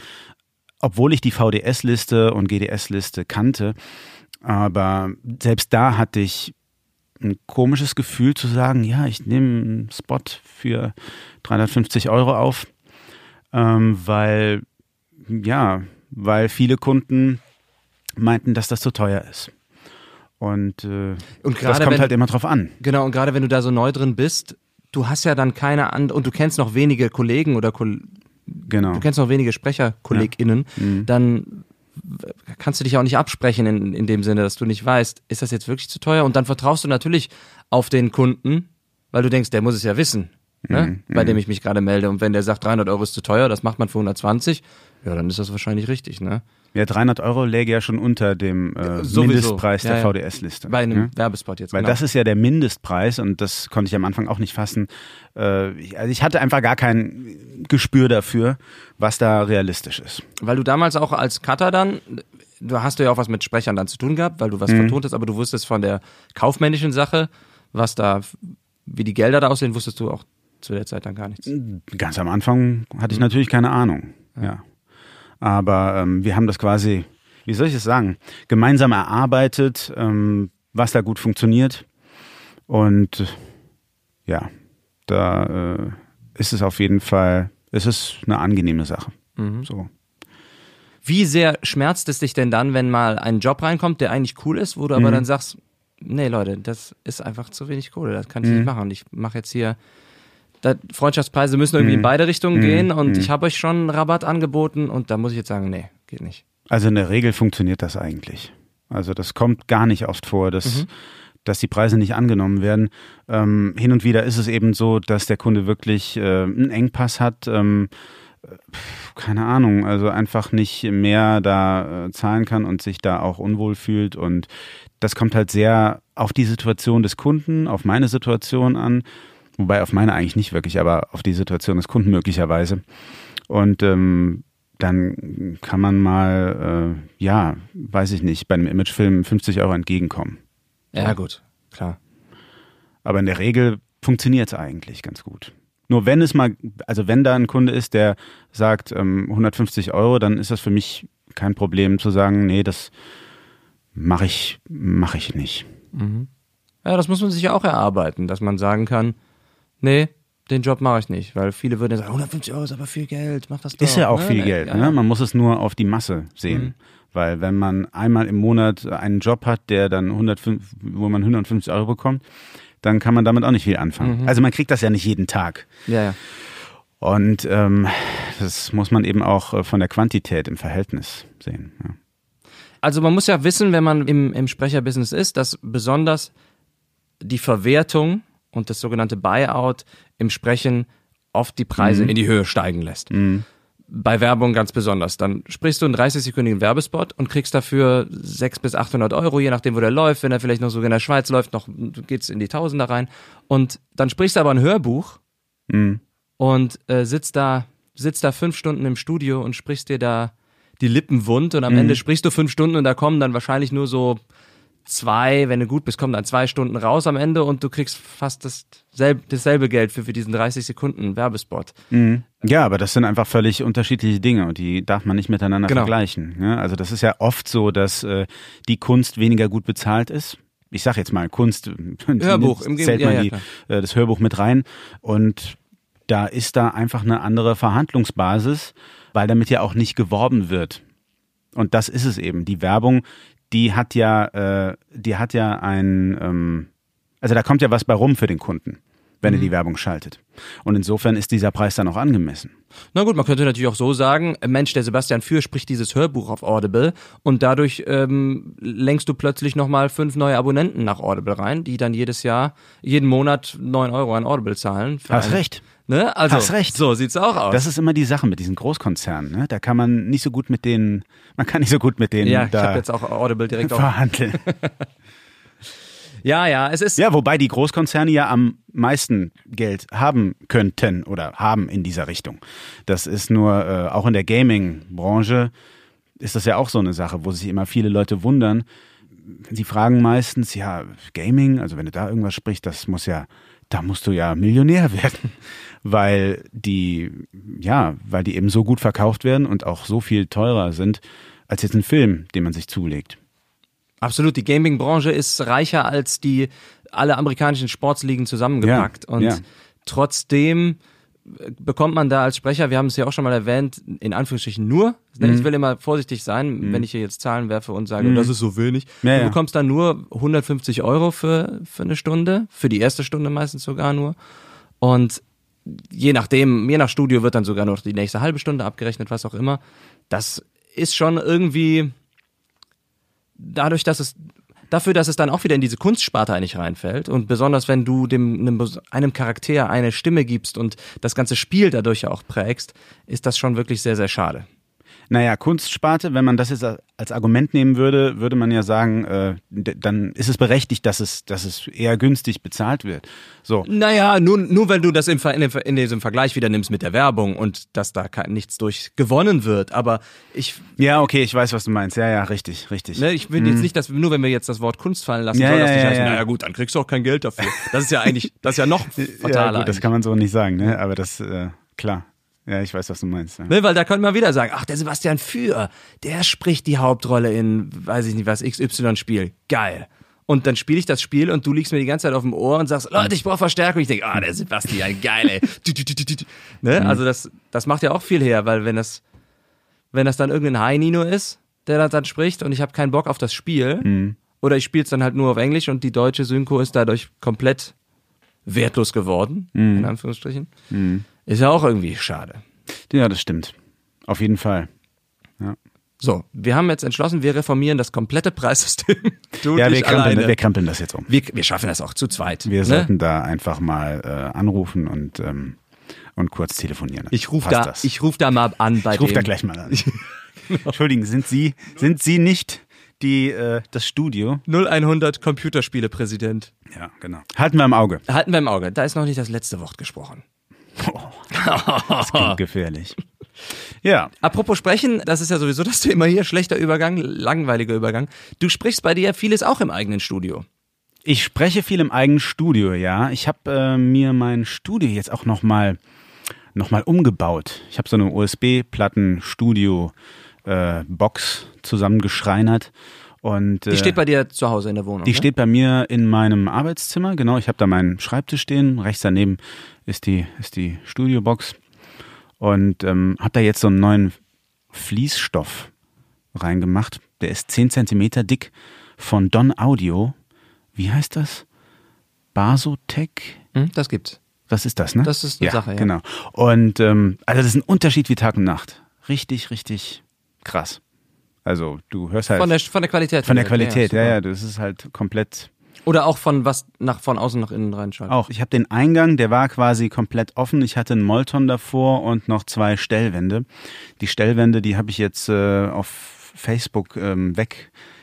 Obwohl ich die VDS-Liste und GDS-Liste kannte. Aber selbst da hatte ich ein komisches Gefühl zu sagen, ja, ich nehme einen Spot für 350 Euro auf, ähm, weil, ja, weil viele Kunden meinten, dass das zu teuer ist. Und, äh, Und das kommt wenn- halt immer drauf an. Genau, und gerade wenn du da so neu drin bist, du hast ja dann keine and und du kennst noch wenige Kollegen oder Kol Genau. du kennst noch wenige SprecherkollegInnen, dann w- kannst du dich auch nicht absprechen in, in dem Sinne, dass du nicht weißt, ist das jetzt wirklich zu teuer? Und dann vertraust du natürlich auf den Kunden, weil du denkst, der muss es ja wissen, ne? bei dem ich mich gerade melde. Und wenn der sagt, 300 Euro ist zu teuer, das macht man für 120, ja, dann ist das wahrscheinlich richtig, ne? Ja, 300 Euro läge ja schon unter dem äh. Mindestpreis Ja, der ja. VDS-Liste. Bei einem ja? Werbespot jetzt. Weil genau. das ist ja der Mindestpreis und das konnte ich am Anfang auch nicht fassen. Äh, ich, also ich hatte einfach gar kein Gespür dafür, was da realistisch ist. Weil du damals auch als Cutter dann, du hast ja auch was mit Sprechern dann zu tun gehabt, weil du was vertont hast, aber du wusstest von der kaufmännischen Sache, was da, wie die Gelder da aussehen, wusstest du auch zu der Zeit dann gar nichts. Ganz am Anfang hatte ich natürlich keine Ahnung. Ja. Aber ähm, wir haben das quasi, wie soll ich es sagen, gemeinsam erarbeitet, ähm, was da gut funktioniert. Und ja, da äh, ist es auf jeden Fall, es ist eine angenehme Sache. So. Wie sehr schmerzt es dich denn dann, wenn mal ein Job reinkommt, der eigentlich cool ist, wo du aber dann sagst, nee Leute, das ist einfach zu wenig Kohle, das kann ich nicht machen. Ich mache jetzt hier da, Freundschaftspreise müssen irgendwie Mhm. in beide Richtungen Mhm. gehen und Mhm. ich habe euch schon einen Rabatt angeboten und da muss ich jetzt sagen, nee, geht nicht. Also in der Regel funktioniert das eigentlich. Also das kommt gar nicht oft vor, dass, Mhm. dass die Preise nicht angenommen werden. Ähm, hin und wieder ist es eben so, dass der Kunde wirklich äh, einen Engpass hat. Ähm, keine Ahnung, also einfach nicht mehr da äh, zahlen kann und sich da auch unwohl fühlt. Und das kommt halt sehr auf die Situation des Kunden, auf meine Situation an. Wobei auf meine eigentlich nicht wirklich, aber auf die Situation des Kunden möglicherweise. Und ähm, dann kann man mal, äh, ja, weiß ich nicht, bei einem Imagefilm 50 Euro entgegenkommen. Ja, gut, klar. Aber in der Regel funktioniert es eigentlich ganz gut. Nur wenn es mal, also wenn da ein Kunde ist, der sagt ähm, 150 Euro, dann ist das für mich kein Problem zu sagen, nee, das mache ich, mache ich nicht. Ja, das muss man sich ja auch erarbeiten, dass man sagen kann, nee, den Job mache ich nicht, weil viele würden sagen, 150 Euro ist aber viel Geld, mach das doch. Ist ja auch ne? viel Geld. Ne? Man muss es nur auf die Masse sehen. Mhm. Weil wenn man einmal im Monat einen Job hat, der dann 105, wo man 150 Euro bekommt, dann kann man damit auch nicht viel anfangen. Mhm. Also man kriegt das ja nicht jeden Tag. Ja, ja. Und ähm, das muss man eben auch äh, von der Quantität im Verhältnis sehen. Ja. Also man muss ja wissen, wenn man im, im Sprecherbusiness ist, dass besonders die Verwertung und das sogenannte Buyout im Sprechen oft die Preise Mhm. in die Höhe steigen lässt. Bei Werbung ganz besonders. Dann sprichst du einen 30-sekündigen Werbespot und kriegst dafür 600 bis 800 Euro, je nachdem, wo der läuft. Wenn er vielleicht noch sogar in der Schweiz läuft, noch geht's in die Tausender rein. Und dann sprichst du aber ein Hörbuch Mhm. und äh, sitzt da sitzt da fünf Stunden im Studio und sprichst dir da die Lippen wund und am Ende sprichst du fünf Stunden und da kommen dann wahrscheinlich nur so zwei, wenn du gut bist, kommen dann zwei Stunden raus am Ende und du kriegst fast dasselbe, dasselbe Geld für, für diesen 30 Sekunden Werbespot. Mhm. Ja, aber das sind einfach völlig unterschiedliche Dinge und die darf man nicht miteinander Genau. vergleichen. Ja, also das ist ja oft so, dass äh, die Kunst weniger gut bezahlt ist. Ich sage jetzt mal Kunst, Hörbuch, im zählt man ja, ja, die, äh, das Hörbuch mit rein und da ist da einfach eine andere Verhandlungsbasis, weil damit ja auch nicht geworben wird. Und das ist es eben. Die Werbung, die hat ja, äh, die hat ja ein, ähm, also da kommt ja was bei rum für den Kunden, wenn Mhm. er die Werbung schaltet. Und insofern ist dieser Preis dann auch angemessen. Na gut, man könnte natürlich auch so sagen, äh, Mensch, der Sebastian Für spricht dieses Hörbuch auf Audible und dadurch ähm, lenkst du plötzlich nochmal fünf neue Abonnenten nach Audible rein, die dann jedes Jahr, jeden Monat neun Euro an Audible zahlen. Hast recht. Ne? Also, Hast recht. So sieht's auch aus. Das ist immer die Sache mit diesen Großkonzernen. Ne? Da kann man nicht so gut mit denen, man kann nicht so gut mit denen ja, ich habe jetzt auch Audible direkt verhandeln. Ja, ja, es ist. ja, wobei die Großkonzerne ja am meisten Geld haben könnten oder haben in dieser Richtung. Das ist nur, äh, auch in der Gaming-Branche ist das ja auch so eine Sache, wo sich immer viele Leute wundern. Sie fragen meistens, ja, Gaming, also wenn du da irgendwas sprichst, das muss ja, da musst du ja Millionär werden, weil die, ja, weil die eben so gut verkauft werden und auch so viel teurer sind als jetzt ein Film, den man sich zulegt. Absolut, die Gaming-Branche ist reicher als die alle amerikanischen Sportsligen zusammengepackt. Ja, und ja. trotzdem äh, bekommt man da als Sprecher, wir haben es ja auch schon mal erwähnt, in Anführungsstrichen nur, Mhm. ich will immer vorsichtig sein, wenn ich hier jetzt Zahlen werfe und sage, das ist so wenig. Ja, du bekommst dann nur 150 Euro für, für eine Stunde, für die erste Stunde meistens sogar nur. Und je nachdem, je nach Studio wird dann sogar noch die nächste halbe Stunde abgerechnet, was auch immer. Das ist schon irgendwie dadurch, dass es dafür, dass es dann auch wieder in diese Kunstsparte eigentlich reinfällt und besonders wenn du dem einem, einem Charakter eine Stimme gibst und das ganze Spiel dadurch ja auch prägst, ist das schon wirklich sehr sehr schade. Naja, Kunstsparte, wenn man das jetzt als Argument nehmen würde, würde man ja sagen, äh, dann ist es berechtigt, dass es, dass es eher günstig bezahlt wird. So. Naja, nur, nur wenn du das in, Ver- in diesem Vergleich wieder nimmst mit der Werbung und dass da nichts durch gewonnen wird, aber ich, Ja, okay, ich weiß, was du meinst. Ja, ja, richtig, richtig. ne, ich will jetzt nicht, dass nur wenn wir jetzt das Wort Kunst fallen lassen, Ja, soll ja, das nicht ja, heißen, ja. naja gut, dann kriegst du auch kein Geld dafür. Das ist ja eigentlich, das ist ja noch ja, fataler. gut, das kann man so nicht sagen, ne? Aber das, äh, klar. Ja, ich weiß, was du meinst. Ja. Ne, weil da könnte man wieder sagen, ach, der Sebastian Für, der spricht die Hauptrolle in, weiß ich nicht was, XY-Spiel. Geil. Und dann spiele ich das Spiel und du liegst mir die ganze Zeit auf dem Ohr und sagst, Leute, ich brauche Verstärkung. Ich denke, ah, der Sebastian, geil, ey. Ne? Also das, das macht ja auch viel her, weil wenn das, wenn das dann irgendein High-Nino ist, der da dann spricht und ich habe keinen Bock auf das Spiel, oder ich spiele es dann halt nur auf Englisch und die deutsche Synchro ist dadurch komplett wertlos geworden, Mhm. in Anführungsstrichen. Ist ja auch irgendwie schade. Ja, das stimmt. Auf jeden Fall. So, wir haben jetzt entschlossen, wir reformieren das komplette Preissystem. Du Ja, wir krempeln, wir krempeln das jetzt um. Wir, wir schaffen das auch zu zweit. Wir ne? sollten da einfach mal äh, anrufen und, ähm, und kurz telefonieren. Ich rufe da, das. ich ruf da mal an bei Ich rufe da gleich mal an. Entschuldigen, sind Sie, sind Sie nicht die, äh, das Studio? 0100 Computerspiele-Präsident. Ja, genau. Halten wir im Auge. Halten wir im Auge. Da ist noch nicht das letzte Wort gesprochen. Das klingt gefährlich. Ja, Apropos sprechen, das ist ja sowieso das Thema hier. Schlechter Übergang, langweiliger Übergang. Du sprichst bei dir vieles auch im eigenen Studio. ich spreche viel im eigenen Studio, ja. Ich habe äh, mir mein Studio jetzt auch nochmal noch mal umgebaut. Ich habe so eine USB-Platten-Studio-Box zusammengeschreinert. Und, Die äh, steht bei dir zu Hause in der Wohnung. Die ne? steht bei mir in meinem Arbeitszimmer, genau. Ich habe da meinen Schreibtisch stehen. Rechts daneben ist die, ist die Studiobox. Und ähm, habe da jetzt so einen neuen Fließstoff reingemacht. Der ist 10 Zentimeter dick von Don Audio. Wie heißt das? Basotec? Hm, das gibt's. Das ist das, ne? Das ist eine Sache, ja. Genau. Und ähm, also das ist ein Unterschied wie Tag und Nacht. Richtig, richtig krass. Also du hörst halt Von der, von der Qualität. von der. Qualität, ja, super. ja, das ist halt komplett Oder auch von was nach von außen nach innen reinschalten. Auch. Ich habe den Eingang, der war quasi komplett offen. Ich hatte einen Molton davor und noch zwei Stellwände. Die Stellwände, die habe ich jetzt äh, auf Facebook ähm,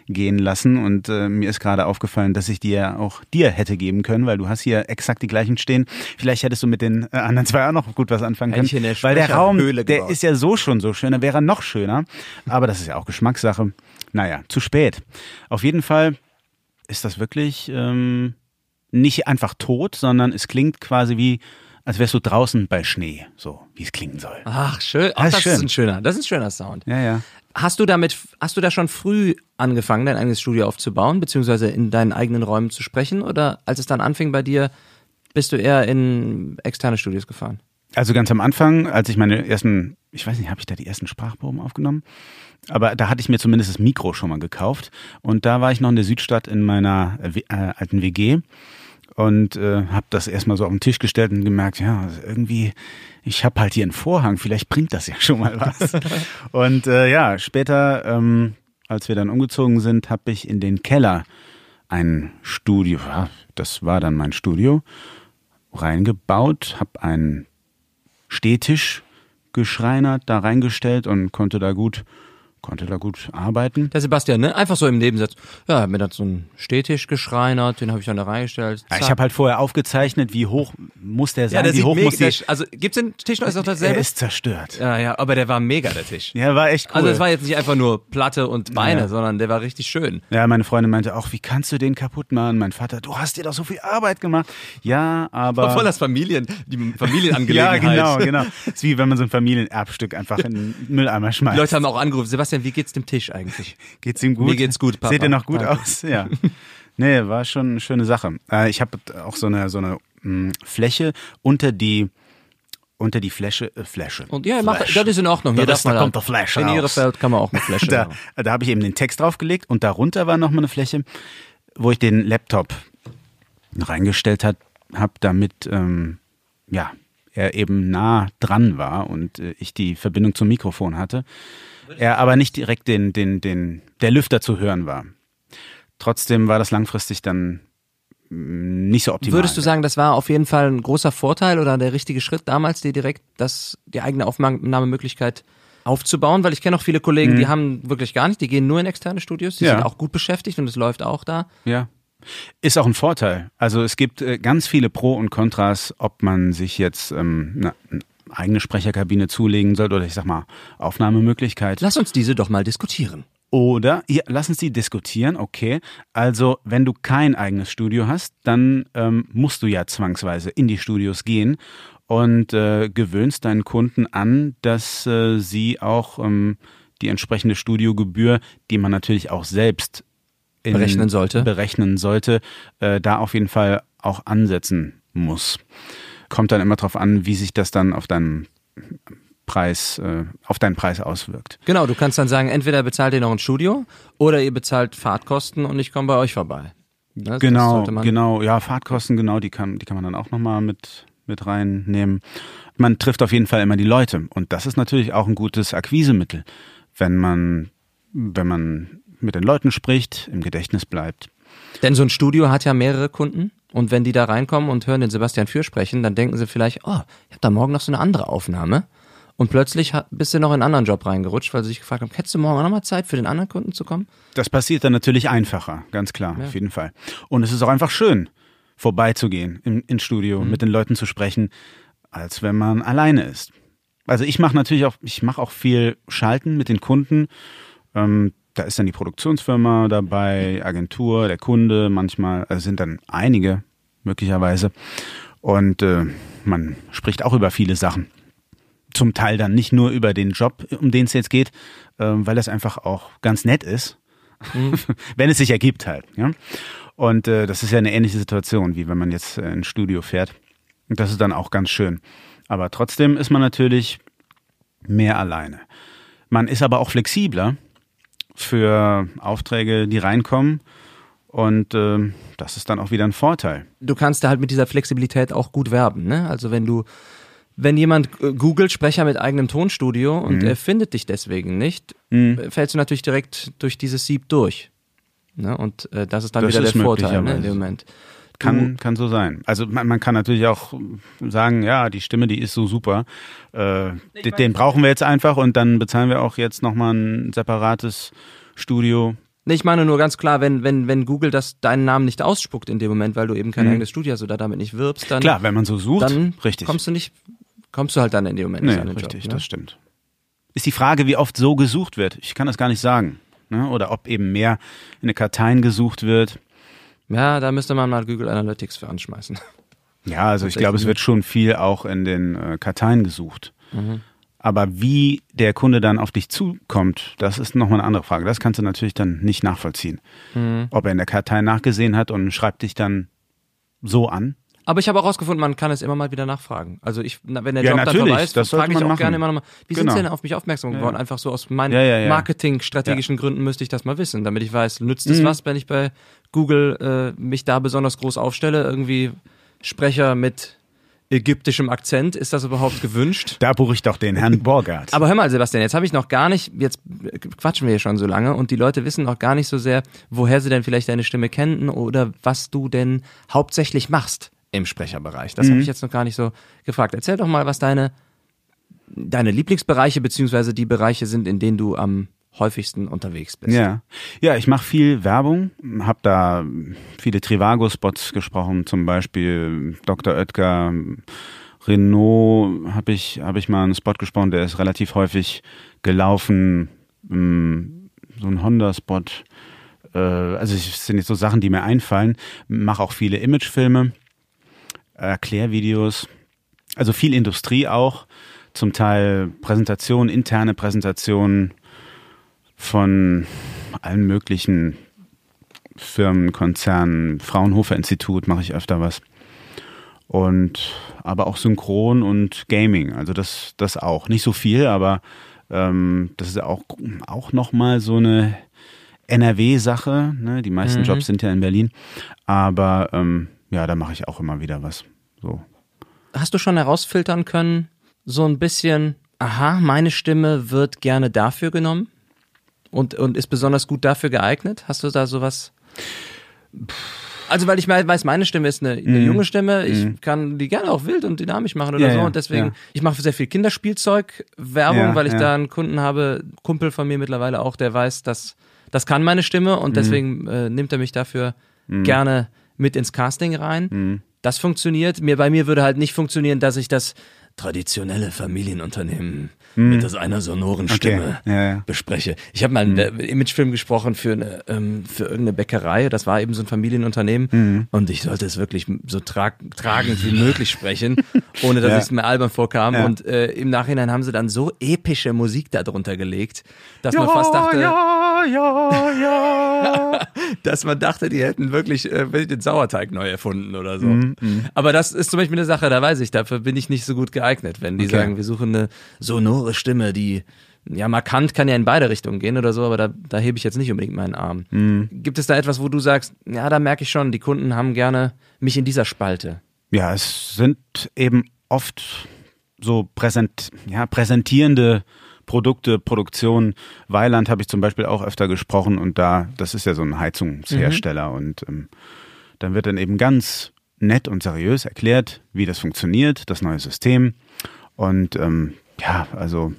weggehen lassen und äh, mir ist gerade aufgefallen, dass ich die ja auch dir hätte geben können, weil du hast hier exakt die gleichen stehen. Vielleicht hättest du mit den äh, anderen zwei auch noch gut was anfangen können. der weil der Raum, Sprecherhöhle der gebaut. ist ja so schon so schön, dann wäre er noch schöner. Aber das ist ja auch Geschmackssache. Naja, zu spät. Auf jeden Fall ist das wirklich ähm, nicht einfach tot, sondern es klingt quasi wie, als wärst du draußen bei Schnee, so wie es klingen soll. Ach, schön. Ach, Das ist das schön. ist ein schöner, das ist ein schöner Sound. Ja, ja. Hast du damit, hast du da schon früh angefangen, dein eigenes Studio aufzubauen, beziehungsweise in deinen eigenen Räumen zu sprechen? Oder als es dann anfing bei dir, bist du eher in externe Studios gefahren? Also ganz am Anfang, als ich meine ersten, ich weiß nicht, habe ich da die ersten Sprachproben aufgenommen? Aber da hatte ich mir zumindest das Mikro schon mal gekauft. Und da war ich noch in der Südstadt in meiner äh, äh, alten WG und äh, habe das erstmal so auf den Tisch gestellt und gemerkt, ja, irgendwie, ich habe halt hier einen Vorhang, vielleicht bringt das ja schon mal was. und äh, ja, später, ähm, als wir dann umgezogen sind, habe ich in den Keller ein Studio, das war dann mein Studio, reingebaut, habe einen Stehtisch geschreinert, da reingestellt und konnte da gut, konnte da gut arbeiten. Der Sebastian, ne? Einfach so im Nebensatz. Ja, er hat mir dann so einen Stehtisch geschreinert, den habe ich dann da reingestellt. Ja, ich habe halt vorher aufgezeichnet, wie hoch muss der sein, ja, der wie hoch mega, muss die, der, also gibt's den Tisch noch, ist noch er dasselbe? ist zerstört. ja, ja, aber der war mega, der Tisch. Ja, war echt cool. Also es war jetzt nicht einfach nur Platte und Beine, Ja. sondern der war richtig schön. ja, meine Freundin meinte auch, wie kannst du den kaputt machen? Mein Vater, du hast dir doch so viel Arbeit gemacht. Ja, aber Voll das Familien, die ja, Familienangelegenheit. genau, genau. ist wie wenn man so ein Familienerbstück einfach in den Mülleimer Die schmeißt. Leute haben auch angerufen, Sebastian, wie geht's dem Tisch eigentlich? Geht's ihm gut? Mir geht's gut, Papa. Seht ihr noch gut Danke. aus? Ja. Nee, war schon eine schöne Sache. Äh, ich habe auch so eine so eine mh, Fläche unter die unter die Fläche äh, Fläche. Und ja, mach, das ist in Ordnung. Da, Hier darf man da kommt der Flash In raus. Ihrefeld kann man auch mit Flasche Da, da habe ich eben den Text draufgelegt und darunter war nochmal eine Fläche, wo ich den Laptop reingestellt habe, damit ähm, ja er eben nah dran war und äh, ich die Verbindung zum Mikrofon hatte. Er aber nicht direkt den, den, den, der Lüfter zu hören war. Trotzdem war das langfristig dann mh, nicht so optimal. Würdest du sagen, das war auf jeden Fall ein großer Vorteil oder der richtige Schritt damals, dir direkt das, die eigene Aufnahmemöglichkeit aufzubauen? Weil ich kenne auch viele Kollegen, die haben wirklich gar nicht, die gehen nur in externe Studios, die Mhm. Ja. sind auch gut beschäftigt und es läuft auch da. Ja. Ist auch ein Vorteil. Also es gibt äh, ganz viele Pro und Kontras, ob man sich jetzt ähm, eine, eine eigene Sprecherkabine zulegen sollte oder ich sag mal Aufnahmemöglichkeit. Lass uns diese doch mal diskutieren. Oder, ja, lass uns die diskutieren, okay. Also, wenn du kein eigenes Studio hast, dann ähm, musst du ja zwangsweise in die Studios gehen und äh, gewöhnst deinen Kunden an, dass äh, sie auch ähm, die entsprechende Studiogebühr, die man natürlich auch selbst in, Berechnen sollte. berechnen sollte, äh, da auf jeden Fall auch ansetzen muss. Kommt dann immer drauf an, wie sich das dann auf deinen Preis, äh, auf deinen Preis auswirkt. Genau, du kannst dann sagen, entweder bezahlt ihr noch ein Studio oder ihr bezahlt Fahrtkosten und ich komme bei euch vorbei. Ne? Das Genau, man- genau, ja, Fahrtkosten, genau, die kann, die kann man dann auch nochmal mit, mit reinnehmen. Man trifft auf jeden Fall immer die Leute. Und das ist natürlich auch ein gutes Akquisemittel, wenn man, wenn man mit den Leuten spricht, im Gedächtnis bleibt. Denn so ein Studio hat ja mehrere Kunden und wenn die da reinkommen und hören den Sebastian Für sprechen, dann denken sie vielleicht, oh, ich habe da morgen noch so eine andere Aufnahme. Und plötzlich bist du noch in einen anderen Job reingerutscht, weil sie sich gefragt haben, hättest du morgen auch noch mal Zeit für den anderen Kunden zu kommen? Das passiert dann natürlich einfacher, ganz klar, auf jeden Fall. Und es ist auch einfach schön, vorbeizugehen im, ins Studio, mit den Leuten zu sprechen, als wenn man alleine ist. Also ich mache natürlich auch, ich mache auch viel Schalten mit den Kunden. Ähm, da ist dann die Produktionsfirma dabei, Agentur, der Kunde, manchmal, also sind dann einige möglicherweise. Und äh, man spricht auch über viele Sachen. Zum Teil dann nicht nur über den Job, um den es jetzt geht, äh, weil das einfach auch ganz nett ist. wenn es sich ergibt halt. Ja? Und äh, das ist ja eine ähnliche Situation, wie wenn man jetzt äh, ins Studio fährt. Und das ist dann auch ganz schön. Aber trotzdem ist man natürlich mehr alleine. Man ist aber auch flexibler für Aufträge, die reinkommen. Und äh, das ist dann auch wieder ein Vorteil. Du kannst da halt mit dieser Flexibilität auch gut werben, ne? Also wenn du, wenn jemand äh, googelt Sprecher mit eigenem Tonstudio Mhm. und er findet dich deswegen nicht, äh, fällst du natürlich direkt durch dieses Sieb durch. Ne? Und äh, das ist dann Das wieder ist der Vorteil ne, in dem Moment. Kann, kann so sein. Also man, man kann natürlich auch sagen, ja, die Stimme, die ist so super. Äh, den, den brauchen wir jetzt einfach und dann bezahlen wir auch jetzt nochmal ein separates Studio. Nee, ich meine nur ganz klar, wenn, wenn, wenn Google das deinen Namen nicht ausspuckt in dem Moment, weil du eben kein eigenes Studio hast oder damit nicht wirbst, dann, Mhm. Klar, wenn man so sucht, dann richtig. kommst du nicht, kommst du halt dann in dem Moment nee, nicht an den richtig, Job. Ne? das stimmt. Ist die Frage, wie oft so gesucht wird. Ich kann das gar nicht sagen. Ne? Oder ob eben mehr in eine Karteien gesucht wird. Ja, da müsste man mal Google Analytics für anschmeißen. Ja, also ich glaube, es wird schon viel auch in den äh, Karteien gesucht. Aber wie der Kunde dann auf dich zukommt, das ist nochmal eine andere Frage. Das kannst du natürlich dann nicht nachvollziehen. Ob er in der Kartei nachgesehen hat und schreibt dich dann so an. Aber ich habe auch rausgefunden, man kann es immer mal wieder nachfragen. Also ich, wenn der Ja, Job dann vorbei ist, frage ich auch machen. gerne immer nochmal, wie sind Genau. Sie denn auf mich aufmerksam geworden? Einfach so aus meinen Ja, ja, ja. Marketing-strategischen Gründen müsste ich das mal wissen, damit ich weiß, nützt es was, wenn ich bei Google äh, mich da besonders groß aufstelle? Irgendwie Sprecher mit ägyptischem Akzent, ist das überhaupt gewünscht? Da buche ich doch den Herrn Borgert. Aber hör mal, Sebastian, jetzt habe ich noch gar nicht, jetzt quatschen wir hier schon so lange und die Leute wissen noch gar nicht so sehr, woher sie denn vielleicht deine Stimme kennen oder was du denn hauptsächlich machst im Sprecherbereich. Das habe ich jetzt noch gar nicht so gefragt. Erzähl doch mal, was deine, deine Lieblingsbereiche beziehungsweise die Bereiche sind, in denen du am häufigsten unterwegs bist. Ja, ja, ich mache viel Werbung, habe da viele Trivago-Spots gesprochen, zum Beispiel Dr. Oetker, Renault habe ich habe ich mal einen Spot gesprochen, der ist relativ häufig gelaufen, ähm, so ein Honda-Spot. Äh, also es sind jetzt so Sachen, die mir einfallen. Mache auch viele Imagefilme, Erklärvideos, also viel Industrie auch, zum Teil Präsentationen, interne Präsentationen von allen möglichen Firmen, Konzernen, Fraunhofer Institut mache ich öfter was. Und aber auch Synchron und Gaming, also das, das auch. Nicht so viel, aber ähm, das ist auch, auch nochmal so eine NRW-Sache. Ne? Die meisten Mhm. Jobs sind ja in Berlin. Aber ähm, ja, da mache ich auch immer wieder was. So. Hast du schon herausfiltern können, so ein bisschen, aha, meine Stimme wird gerne dafür genommen und, und ist besonders gut dafür geeignet? Hast du da sowas? Also, weil ich weiß, meine Stimme ist eine, eine junge Stimme. Ich kann die gerne auch wild und dynamisch machen oder Mhm. Ja, so. und deswegen, ja. ich mache sehr viel Kinderspielzeug-Werbung, Ja, weil ich da einen Kunden habe, Kumpel von mir mittlerweile auch, der weiß, dass das kann meine Stimme Mhm. und deswegen äh, nimmt er mich dafür gerne mit ins Casting rein. Das funktioniert. Mir bei mir würde halt nicht funktionieren, dass ich das traditionelle Familienunternehmen mit das einer sonoren Stimme Mhm. Ja, ja. bespreche. Ich habe mal einen äh, Imagefilm gesprochen für eine ähm, für irgendeine Bäckerei. Das war eben so ein Familienunternehmen Mhm. und ich sollte es wirklich so tra tragend wie möglich sprechen, ohne dass Ja. es mir albern vorkam. Und äh, im Nachhinein haben sie dann so epische Musik darunter gelegt, dass man fast dachte, ja, ja, ja. dass man dachte, die hätten wirklich äh, den Sauerteig neu erfunden oder so. Mhm, Aber das ist zum Beispiel eine Sache, da weiß ich, dafür bin ich nicht so gut geeignet, wenn die Okay. sagen, wir suchen eine sonore Stimme, die ja, markant kann ja in beide Richtungen gehen oder so, aber da, da hebe ich jetzt nicht unbedingt meinen Arm. Mhm. Gibt es da etwas, wo du sagst, ja, da merke ich schon, die Kunden haben gerne mich in dieser Spalte? Ja, es sind eben oft so präsent, ja, präsentierende Produkte, Produktionen. Weiland habe ich zum Beispiel auch öfter gesprochen und da, das ist ja so ein Heizungshersteller Mhm. und ähm, dann wird dann eben ganz nett und seriös erklärt, wie das funktioniert, das neue System und ähm, ja, also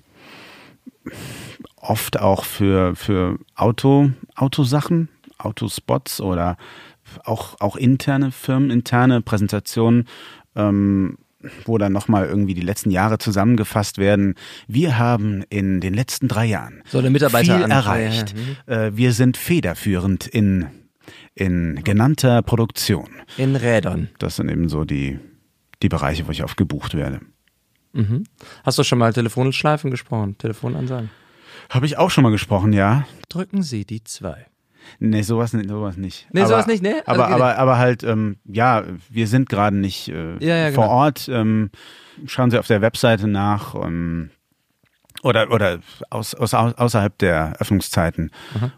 oft auch für, für Auto, Autosachen, Autospots oder auch, auch interne Firmen, interne Präsentationen, ähm, wo dann nochmal irgendwie die letzten Jahre zusammengefasst werden. Wir haben in den letzten drei Jahren So viel erreicht. Ja, ja, Äh, wir sind federführend in, in genannter Produktion. In Rädern. Das sind eben so die, die Bereiche, wo ich oft gebucht werde. Mhm. Hast du schon mal Telefonschleifen gesprochen? Telefonansagen? Habe ich auch schon mal gesprochen, ja. Drücken Sie die zwei. Nee, sowas, sowas nicht. Nee, sowas nicht, nee? Also Aber, aber, aber halt, ähm, ja, wir sind gerade nicht äh, Ja, ja, vor genau. Ort. Ähm, schauen Sie auf der Webseite nach. Ähm, oder oder aus, aus, außerhalb der Öffnungszeiten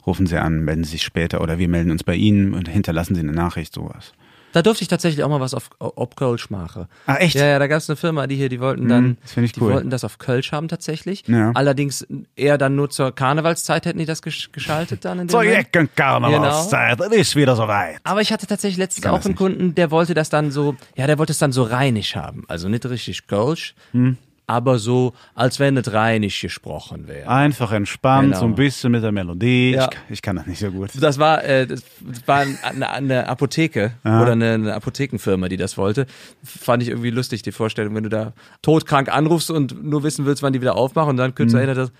rufen Sie an, melden Sie sich später oder wir melden uns bei Ihnen und hinterlassen Sie eine Nachricht, sowas. Da durfte ich tatsächlich auch mal was auf ob Kölsch mache. Ah, echt? Ja, ja, da gab es eine Firma, die hier, die wollten dann, Mhm, das ich die cool. wollten das auf Kölsch haben tatsächlich. Ja. Allerdings eher dann nur zur Karnevalszeit hätten die das gesch geschaltet dann in Moment. Jecken Karnevalszeit, es ist wieder soweit. Aber ich hatte tatsächlich letztens auch einen. Kunden, der wollte das dann so, ja, der wollte es dann so rheinisch haben. Also nicht richtig Kölsch, Hm. Aber so, als wenn es rheinisch gesprochen wäre. Einfach entspannt, Genau. so ein bisschen mit der Melodie. Ja. Ich, ich kann das nicht so gut. Das war, äh, das war eine, eine Apotheke oder eine, eine Apothekenfirma, die das wollte. Fand ich irgendwie lustig, die Vorstellung, wenn du da todkrank anrufst und nur wissen willst, wann die wieder aufmachen und dann Mhm. kürzer erinnert das.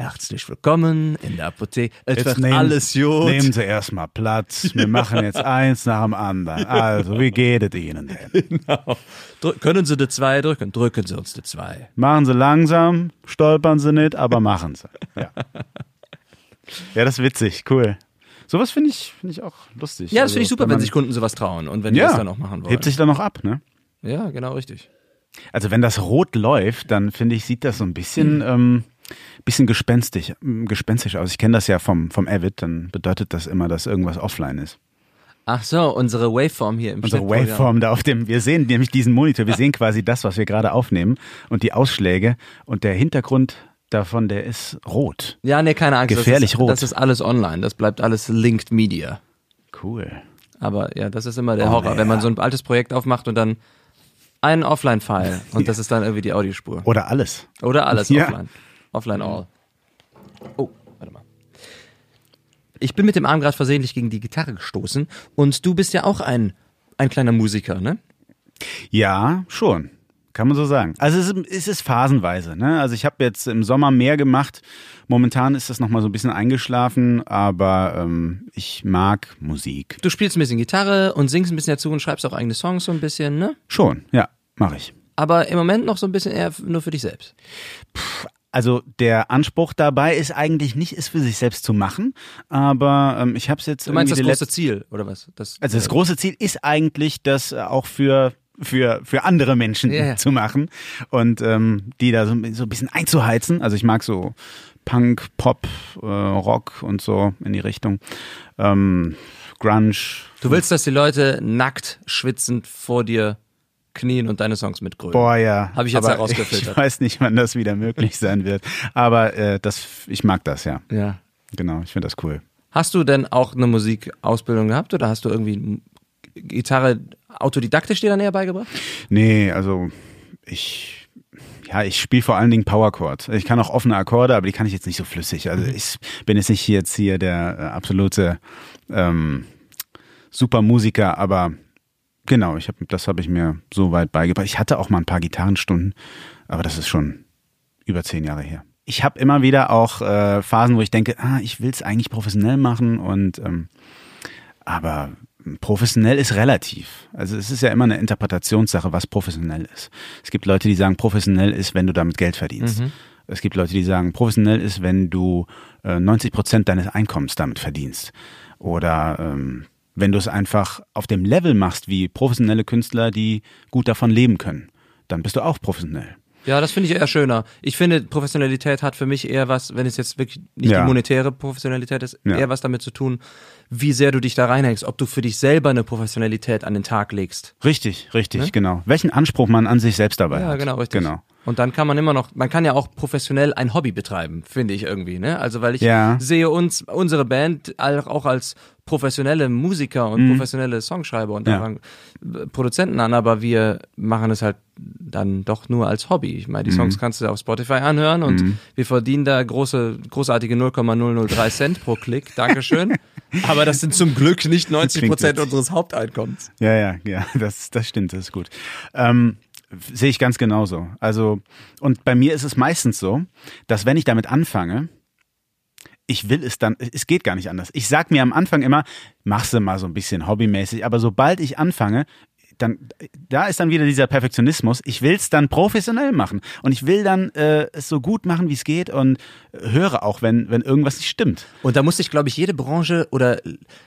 Herzlich willkommen in der Apotheke. Es wird nehmen, alles gut. Nehmen Sie erstmal Platz. Wir machen jetzt eins nach dem anderen. Also, wie geht es Ihnen denn? Drück, können Sie die zwei drücken? Drücken Sie uns die zwei. Machen Sie langsam, stolpern Sie nicht, aber machen Sie. Ja, ja das ist witzig, cool. Sowas finde ich, finde ich auch lustig. Ja, das Also, finde ich super, wenn, man- sich Kunden sowas trauen und wenn die ja, das dann auch machen wollen. hebt sich dann noch ab, ne? ja, genau richtig. Also wenn das rot läuft, dann finde ich, sieht das so ein bisschen, ähm, bisschen gespenstisch, ähm, gespenstisch aus. Ich kenne das ja vom, vom Avid, dann bedeutet das immer, dass irgendwas offline ist. Ach so, unsere Waveform hier im Unsere. Waveform da auf dem, wir sehen nämlich diesen Monitor, wir sehen quasi das, was wir gerade aufnehmen und die Ausschläge und der Hintergrund davon, der ist rot. Ja, nee, keine Angst. Gefährlich das ist, rot. Das ist alles online. Das bleibt alles Linked Media. Cool. Aber ja, das ist immer der Oh, Horror, ja. wenn man so ein altes Projekt aufmacht und dann einen Offline-File und das ist dann irgendwie die Audiospur. Oder alles. Oder alles Ja. offline. Offline all. Oh, warte mal. Ich bin mit dem Arm gerade versehentlich gegen die Gitarre gestoßen und du bist ja auch ein, ein kleiner Musiker, ne? Ja, schon. Kann man so sagen. Also es ist, es ist phasenweise. Ne? Also ich habe jetzt im Sommer mehr gemacht. Momentan ist das nochmal so ein bisschen eingeschlafen, aber ähm, ich mag Musik. Du spielst ein bisschen Gitarre und singst ein bisschen dazu und schreibst auch eigene Songs so ein bisschen, ne? Schon, ja, mache ich. Aber im Moment noch so ein bisschen eher nur für dich selbst. Also der Anspruch dabei ist eigentlich nicht, es für sich selbst zu machen, aber ähm, ich habe es jetzt Du meinst das große Ziel, oder was? Das, Also das große Ziel ist eigentlich, das äh, auch für für für andere Menschen ja. zu machen und ähm, die da so, so ein bisschen einzuheizen. Also ich mag so Punk, Pop, äh, Rock und so in die Richtung. Ähm, Grunge. Du willst, dass die Leute nackt schwitzend vor dir knien und deine Songs mitgrölen. Boah, ja. Hab ich jetzt herausgefiltert. Ich weiß nicht, wann das wieder möglich sein wird. Aber äh, das, ich mag das, ja. Ja. Genau, ich finde das cool. Hast du denn auch eine Musikausbildung gehabt oder hast du irgendwie Gitarre autodidaktisch dir dann eher beigebracht? Nee, also ich, ja, ich spiele vor allen Dingen Power Chords. Ich kann auch offene Akkorde, aber die kann ich jetzt nicht so flüssig. Also ich bin jetzt nicht jetzt hier der äh, absolute ähm, super Musiker, aber genau, ich hab, das habe ich mir so weit beigebracht. Ich hatte auch mal ein paar Gitarrenstunden, aber das ist schon über zehn Jahre her. Ich habe immer wieder auch äh, Phasen, wo ich denke, ah, ich will es eigentlich professionell machen und ähm, aber professionell ist relativ. Also es ist ja immer eine Interpretationssache, was professionell ist. Es gibt Leute, die sagen, professionell ist, wenn du damit Geld verdienst. Es gibt Leute, die sagen, professionell ist, wenn du äh, 90 Prozent deines Einkommens damit verdienst. Oder ähm, wenn du es einfach auf dem Level machst, wie professionelle Künstler, die gut davon leben können, dann bist du auch professionell. Ja, das finde ich eher schöner. Ich finde, Professionalität hat für mich eher was, wenn es jetzt wirklich nicht Ja. die monetäre Professionalität ist, Ja. eher was damit zu tun, wie sehr du dich da reinhängst, ob du für dich selber eine Professionalität an den Tag legst. Richtig, richtig, genau. Welchen Anspruch man an sich selbst dabei Ne? Ja, hat. genau, richtig. Genau. Und dann kann man immer noch, man kann ja auch professionell ein Hobby betreiben, finde ich irgendwie, ne? Also weil ich Ja. sehe uns, unsere Band auch als professionelle Musiker und professionelle Songschreiber und Mhm. Ja. äh, Produzenten an, aber wir machen es halt dann doch nur als Hobby. Ich meine, die Mhm. Songs kannst du auf Spotify anhören und wir verdienen da große, großartige 0,003 Cent pro Klick. Dankeschön. aber das sind zum Glück nicht 90 Prozent unseres Haupteinkommens. Ja, ja, ja, das, das stimmt, das ist gut. Ähm, sehe ich ganz genauso. Also, und bei mir ist es meistens so, dass wenn ich damit anfange, ich will es dann, es geht gar nicht anders. Ich sag mir am Anfang immer, machst du mal so ein bisschen hobbymäßig, aber sobald ich anfange, dann, da ist dann wieder dieser Perfektionismus. Ich will es dann professionell machen und ich will dann äh, es so gut machen, wie es geht und höre auch, wenn, wenn irgendwas nicht stimmt. Und da muss sich, glaube ich, jede Branche oder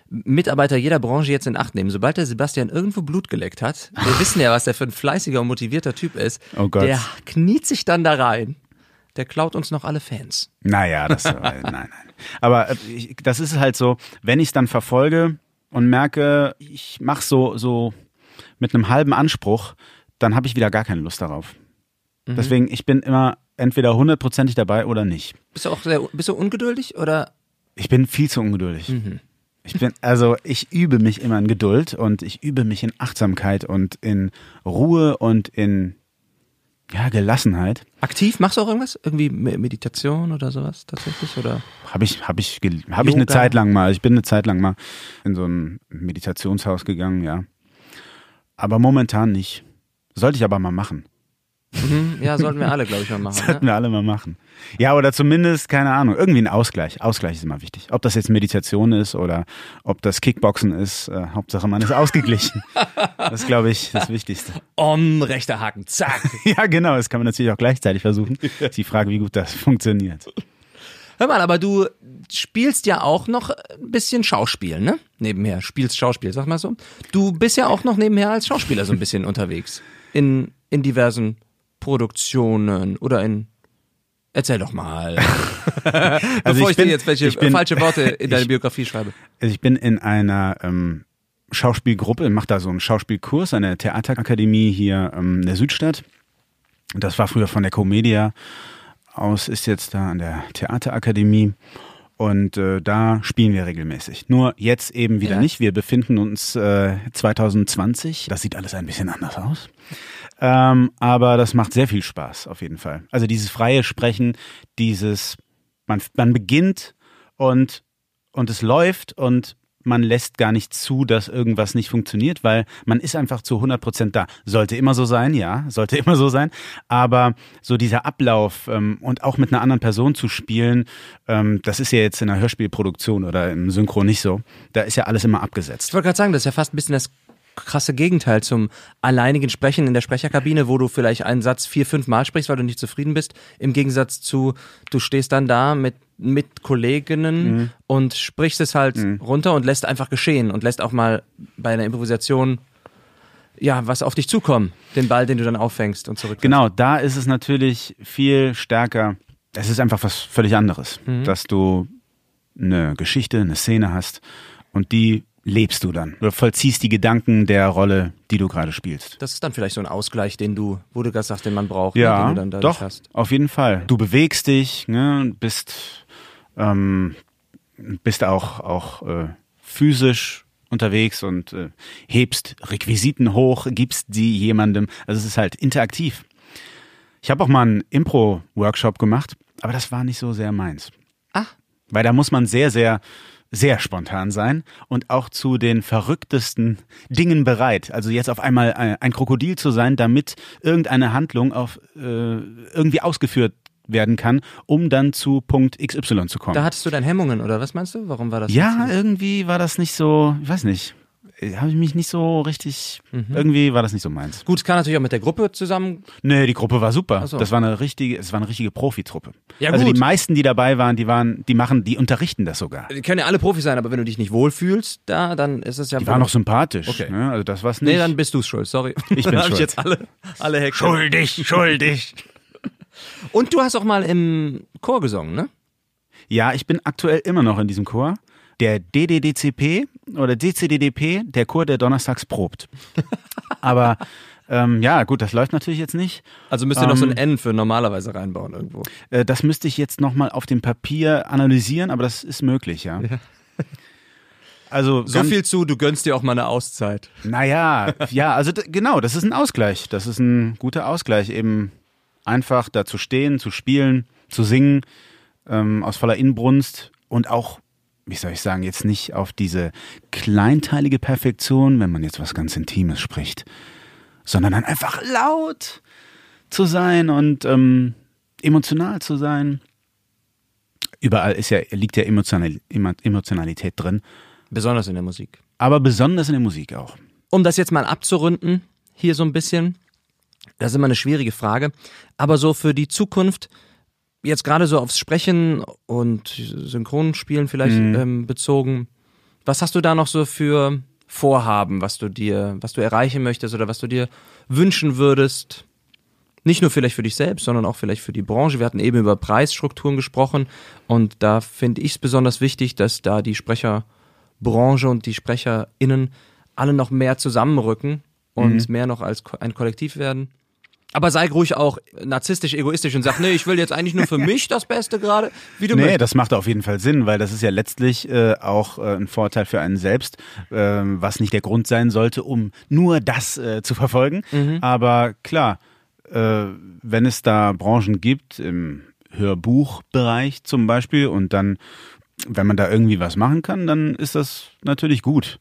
Mitarbeiter jeder Branche jetzt in Acht nehmen. Sobald der Sebastian irgendwo Blut geleckt hat, wir wissen ja, was der für ein fleißiger und motivierter Typ ist, Oh Gott. der kniet sich dann da rein. Der klaut uns noch alle Fans. Naja, das, äh, nein, nein. Aber äh, ich, das ist halt so, wenn ich es dann verfolge und merke, ich mache so, so mit einem halben Anspruch, dann habe ich wieder gar keine Lust darauf. Deswegen, ich bin immer entweder hundertprozentig dabei oder nicht. Bist du auch sehr, bist du ungeduldig oder? Ich bin viel zu ungeduldig. Ich bin, also ich übe mich immer in Geduld und ich übe mich in Achtsamkeit und in Ruhe und in ja, Gelassenheit. Aktiv? Machst du auch irgendwas? Irgendwie Me- Meditation oder sowas tatsächlich? Oder? Habe ich, habe ich, habe ich eine. Zeit lang mal. Ich bin eine Zeit lang mal in so ein Meditationshaus gegangen, ja. Aber momentan nicht. Sollte ich aber mal machen. Mhm, ja, sollten wir alle, glaube ich, mal machen. Sollten Ne? wir alle mal machen. Ja, oder zumindest, keine Ahnung, irgendwie ein Ausgleich. Ausgleich ist immer wichtig. Ob das jetzt Meditation ist oder ob das Kickboxen ist, äh, Hauptsache man ist ausgeglichen. Das ist, glaube ich, das Wichtigste. Om, rechter Haken, zack. Ja, genau, das kann man natürlich auch gleichzeitig versuchen. Ist die Frage, wie gut das funktioniert. Hör mal, aber du spielst ja auch noch ein bisschen Schauspiel, ne? Nebenher. Spielst Schauspiel, sag mal so. Du bist ja auch noch nebenher als Schauspieler so ein bisschen unterwegs. In, in diversen Produktionen oder in. Erzähl doch mal. Bevor ich, bin- dir jetzt welche ich bin- falsche Worte in deine ich- Biografie schreibe. Also ich bin in einer ähm, Schauspielgruppe, mache da so einen Schauspielkurs an der Theaterakademie hier ähm, in der Südstadt. Das war früher von der Comedia aus, ist jetzt da an der Theaterakademie. Und äh, da spielen wir regelmäßig. Nur jetzt eben wieder Ja. nicht. Wir befinden uns äh, 2020. Das sieht alles ein bisschen anders aus. Ähm, aber das macht sehr viel Spaß, auf jeden Fall. Also dieses freie Sprechen, dieses, man, man beginnt und, und es läuft und man lässt gar nicht zu, dass irgendwas nicht funktioniert, weil man ist einfach zu 100 Prozent da. Sollte immer so sein, ja, sollte immer so sein. Aber so dieser Ablauf ähm, und auch mit einer anderen Person zu spielen, ähm, das ist ja jetzt in einer Hörspielproduktion oder im Synchro nicht so. Da ist ja alles immer abgesetzt. Ich wollte gerade sagen, das ist ja fast ein bisschen das krasse Gegenteil zum alleinigen Sprechen in der Sprecherkabine, wo du vielleicht einen Satz vier, fünf Mal sprichst, weil du nicht zufrieden bist. Im Gegensatz zu, du stehst dann da mit, mit Kolleginnen und sprichst es halt runter und lässt einfach geschehen und lässt auch mal bei einer Improvisation ja, was auf dich zukommen. Den Ball, den du dann auffängst und zurück. Genau, da ist es natürlich viel stärker. Es ist einfach was völlig anderes, dass du eine Geschichte, eine Szene hast und die lebst du dann. Du vollziehst die Gedanken der Rolle, die du gerade spielst. Das ist dann vielleicht so ein Ausgleich, den du, wo du gerade sagst, den man braucht, ne, Ja, den du dann doch, hast. auf jeden Fall. Du bewegst dich, ne, bist, ähm, bist auch, auch äh, physisch unterwegs und äh, hebst Requisiten hoch, gibst sie jemandem. Also es ist halt interaktiv. Ich habe auch mal einen Impro-Workshop gemacht, aber das war nicht so sehr meins. Ah. Weil da muss man sehr, sehr, sehr spontan sein und auch zu den verrücktesten Dingen bereit. Also jetzt auf einmal ein ein Krokodil zu sein, damit irgendeine Handlung auf äh, irgendwie ausgeführt werden kann, um dann zu Punkt XY zu kommen. Da hattest du dann Hemmungen, oder was meinst du? Warum war das? ja, jetzt? irgendwie war das nicht so, ich weiß nicht, habe ich mich nicht so richtig, irgendwie war das nicht so meins. Gut, es kann natürlich auch mit der Gruppe zusammen. Nee, die Gruppe war super. So. Das war eine richtige, es war eine richtige Profitruppe. Ja, also gut. die meisten, die dabei waren, die waren, die machen, die unterrichten das sogar. Die können ja alle Profis sein, aber wenn du dich nicht wohlfühlst, da, dann ist es ja. Die waren noch sympathisch. Okay. Ne? Also das war's nicht. Nee, dann bist du schuld, sorry. Ich bin schuld. ich jetzt alle, alle Hektar. schuldig, schuldig. Und du hast auch mal im Chor gesungen, ne? Ja, ich bin aktuell immer noch in diesem Chor. Der DDDCP oder DCDDP, der Chor, der donnerstags probt. Aber ähm, ja, gut, das läuft natürlich jetzt nicht. Also müsst ihr noch so ein N für normalerweise reinbauen irgendwo. Äh, das müsste ich jetzt nochmal auf dem Papier analysieren, aber das ist möglich, ja. Also So ganz- viel zu, du gönnst dir auch mal eine Auszeit. Naja, ja, also genau, das ist ein Ausgleich. Das ist ein guter Ausgleich, eben einfach da zu stehen, zu spielen, zu singen, ähm, aus voller Inbrunst und auch, wie soll ich sagen, jetzt nicht auf diese kleinteilige Perfektion, wenn man jetzt was ganz Intimes spricht, sondern dann einfach laut zu sein und ähm, emotional zu sein. Überall ist ja, liegt ja Emotional, Emo- Emotionalität drin, Besonders in der Musik. aber besonders in der Musik auch. Um das jetzt mal abzurunden, hier so ein bisschen, das ist immer eine schwierige Frage, aber so für die Zukunft, jetzt gerade so aufs Sprechen und Synchronspielen vielleicht ähm, bezogen, was hast du da noch so für Vorhaben, was du dir, was du erreichen möchtest oder was du dir wünschen würdest? Nicht nur vielleicht für dich selbst, sondern auch vielleicht für die Branche. Wir hatten eben über Preisstrukturen gesprochen und da finde ich es besonders wichtig, dass da die Sprecherbranche und die SprecherInnen alle noch mehr zusammenrücken und mehr noch als ein Kollektiv werden. Aber sei ruhig auch narzisstisch, egoistisch und sag, nee, ich will jetzt eigentlich nur für mich das Beste gerade, wie du Nee, möchtest. das macht auf jeden Fall Sinn, weil das ist ja letztlich äh, auch äh, ein Vorteil für einen selbst, ähm, was nicht der Grund sein sollte, um nur das äh, zu verfolgen. Aber klar, äh, wenn es da Branchen gibt, im Hörbuchbereich zum Beispiel, und dann, wenn man da irgendwie was machen kann, dann ist das natürlich gut.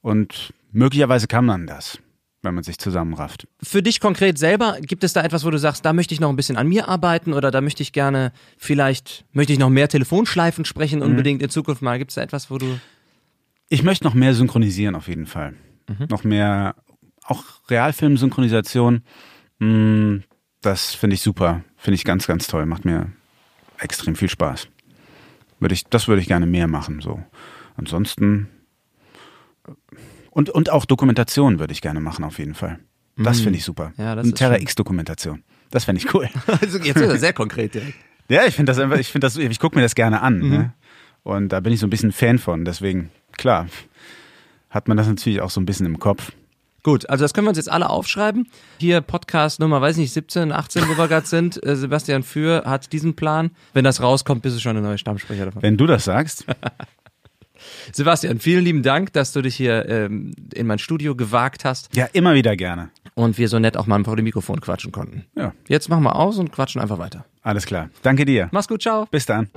Und möglicherweise kann man das, wenn man sich zusammenrafft. Für dich konkret selber, gibt es da etwas, wo du sagst, da möchte ich noch ein bisschen an mir arbeiten oder da möchte ich gerne, vielleicht möchte ich noch mehr Telefonschleifen sprechen unbedingt in Zukunft mal. Gibt es da etwas, wo du... Ich möchte noch mehr synchronisieren auf jeden Fall. Noch mehr, auch Realfilm-Synchronisation. Mm, Das finde ich super. Finde ich ganz, ganz toll. Macht mir extrem viel Spaß. Würde ich, das würde ich gerne mehr machen. So. Ansonsten. Und, und auch Dokumentation würde ich gerne machen, auf jeden Fall. Das finde ich super. Ja, das Eine Terra. X-Dokumentation. Das fände ich cool. Also jetzt ist er sehr konkret direkt. Ja, ich finde das einfach, ich finde das, ich gucke mir das gerne an. Mhm. Ne? Und da bin ich so ein bisschen Fan von. Deswegen, klar, hat man das natürlich auch so ein bisschen im Kopf. Gut, also das können wir uns jetzt alle aufschreiben. Hier Podcast Nummer, weiß nicht, 17, 18, wo wir gerade sind. Äh, Sebastian Für hat diesen Plan. Wenn das rauskommt, bist du schon der neue Stammsprecher davon. Wenn du das sagst, Sebastian, vielen lieben Dank, dass du dich hier ähm, in mein Studio gewagt hast ja, immer wieder gerne. und wir so nett auch mal vor dem Mikrofon quatschen konnten. Ja, Jetzt machen wir aus und quatschen einfach weiter. alles klar. Danke dir. Mach's gut, ciao. Bis dann.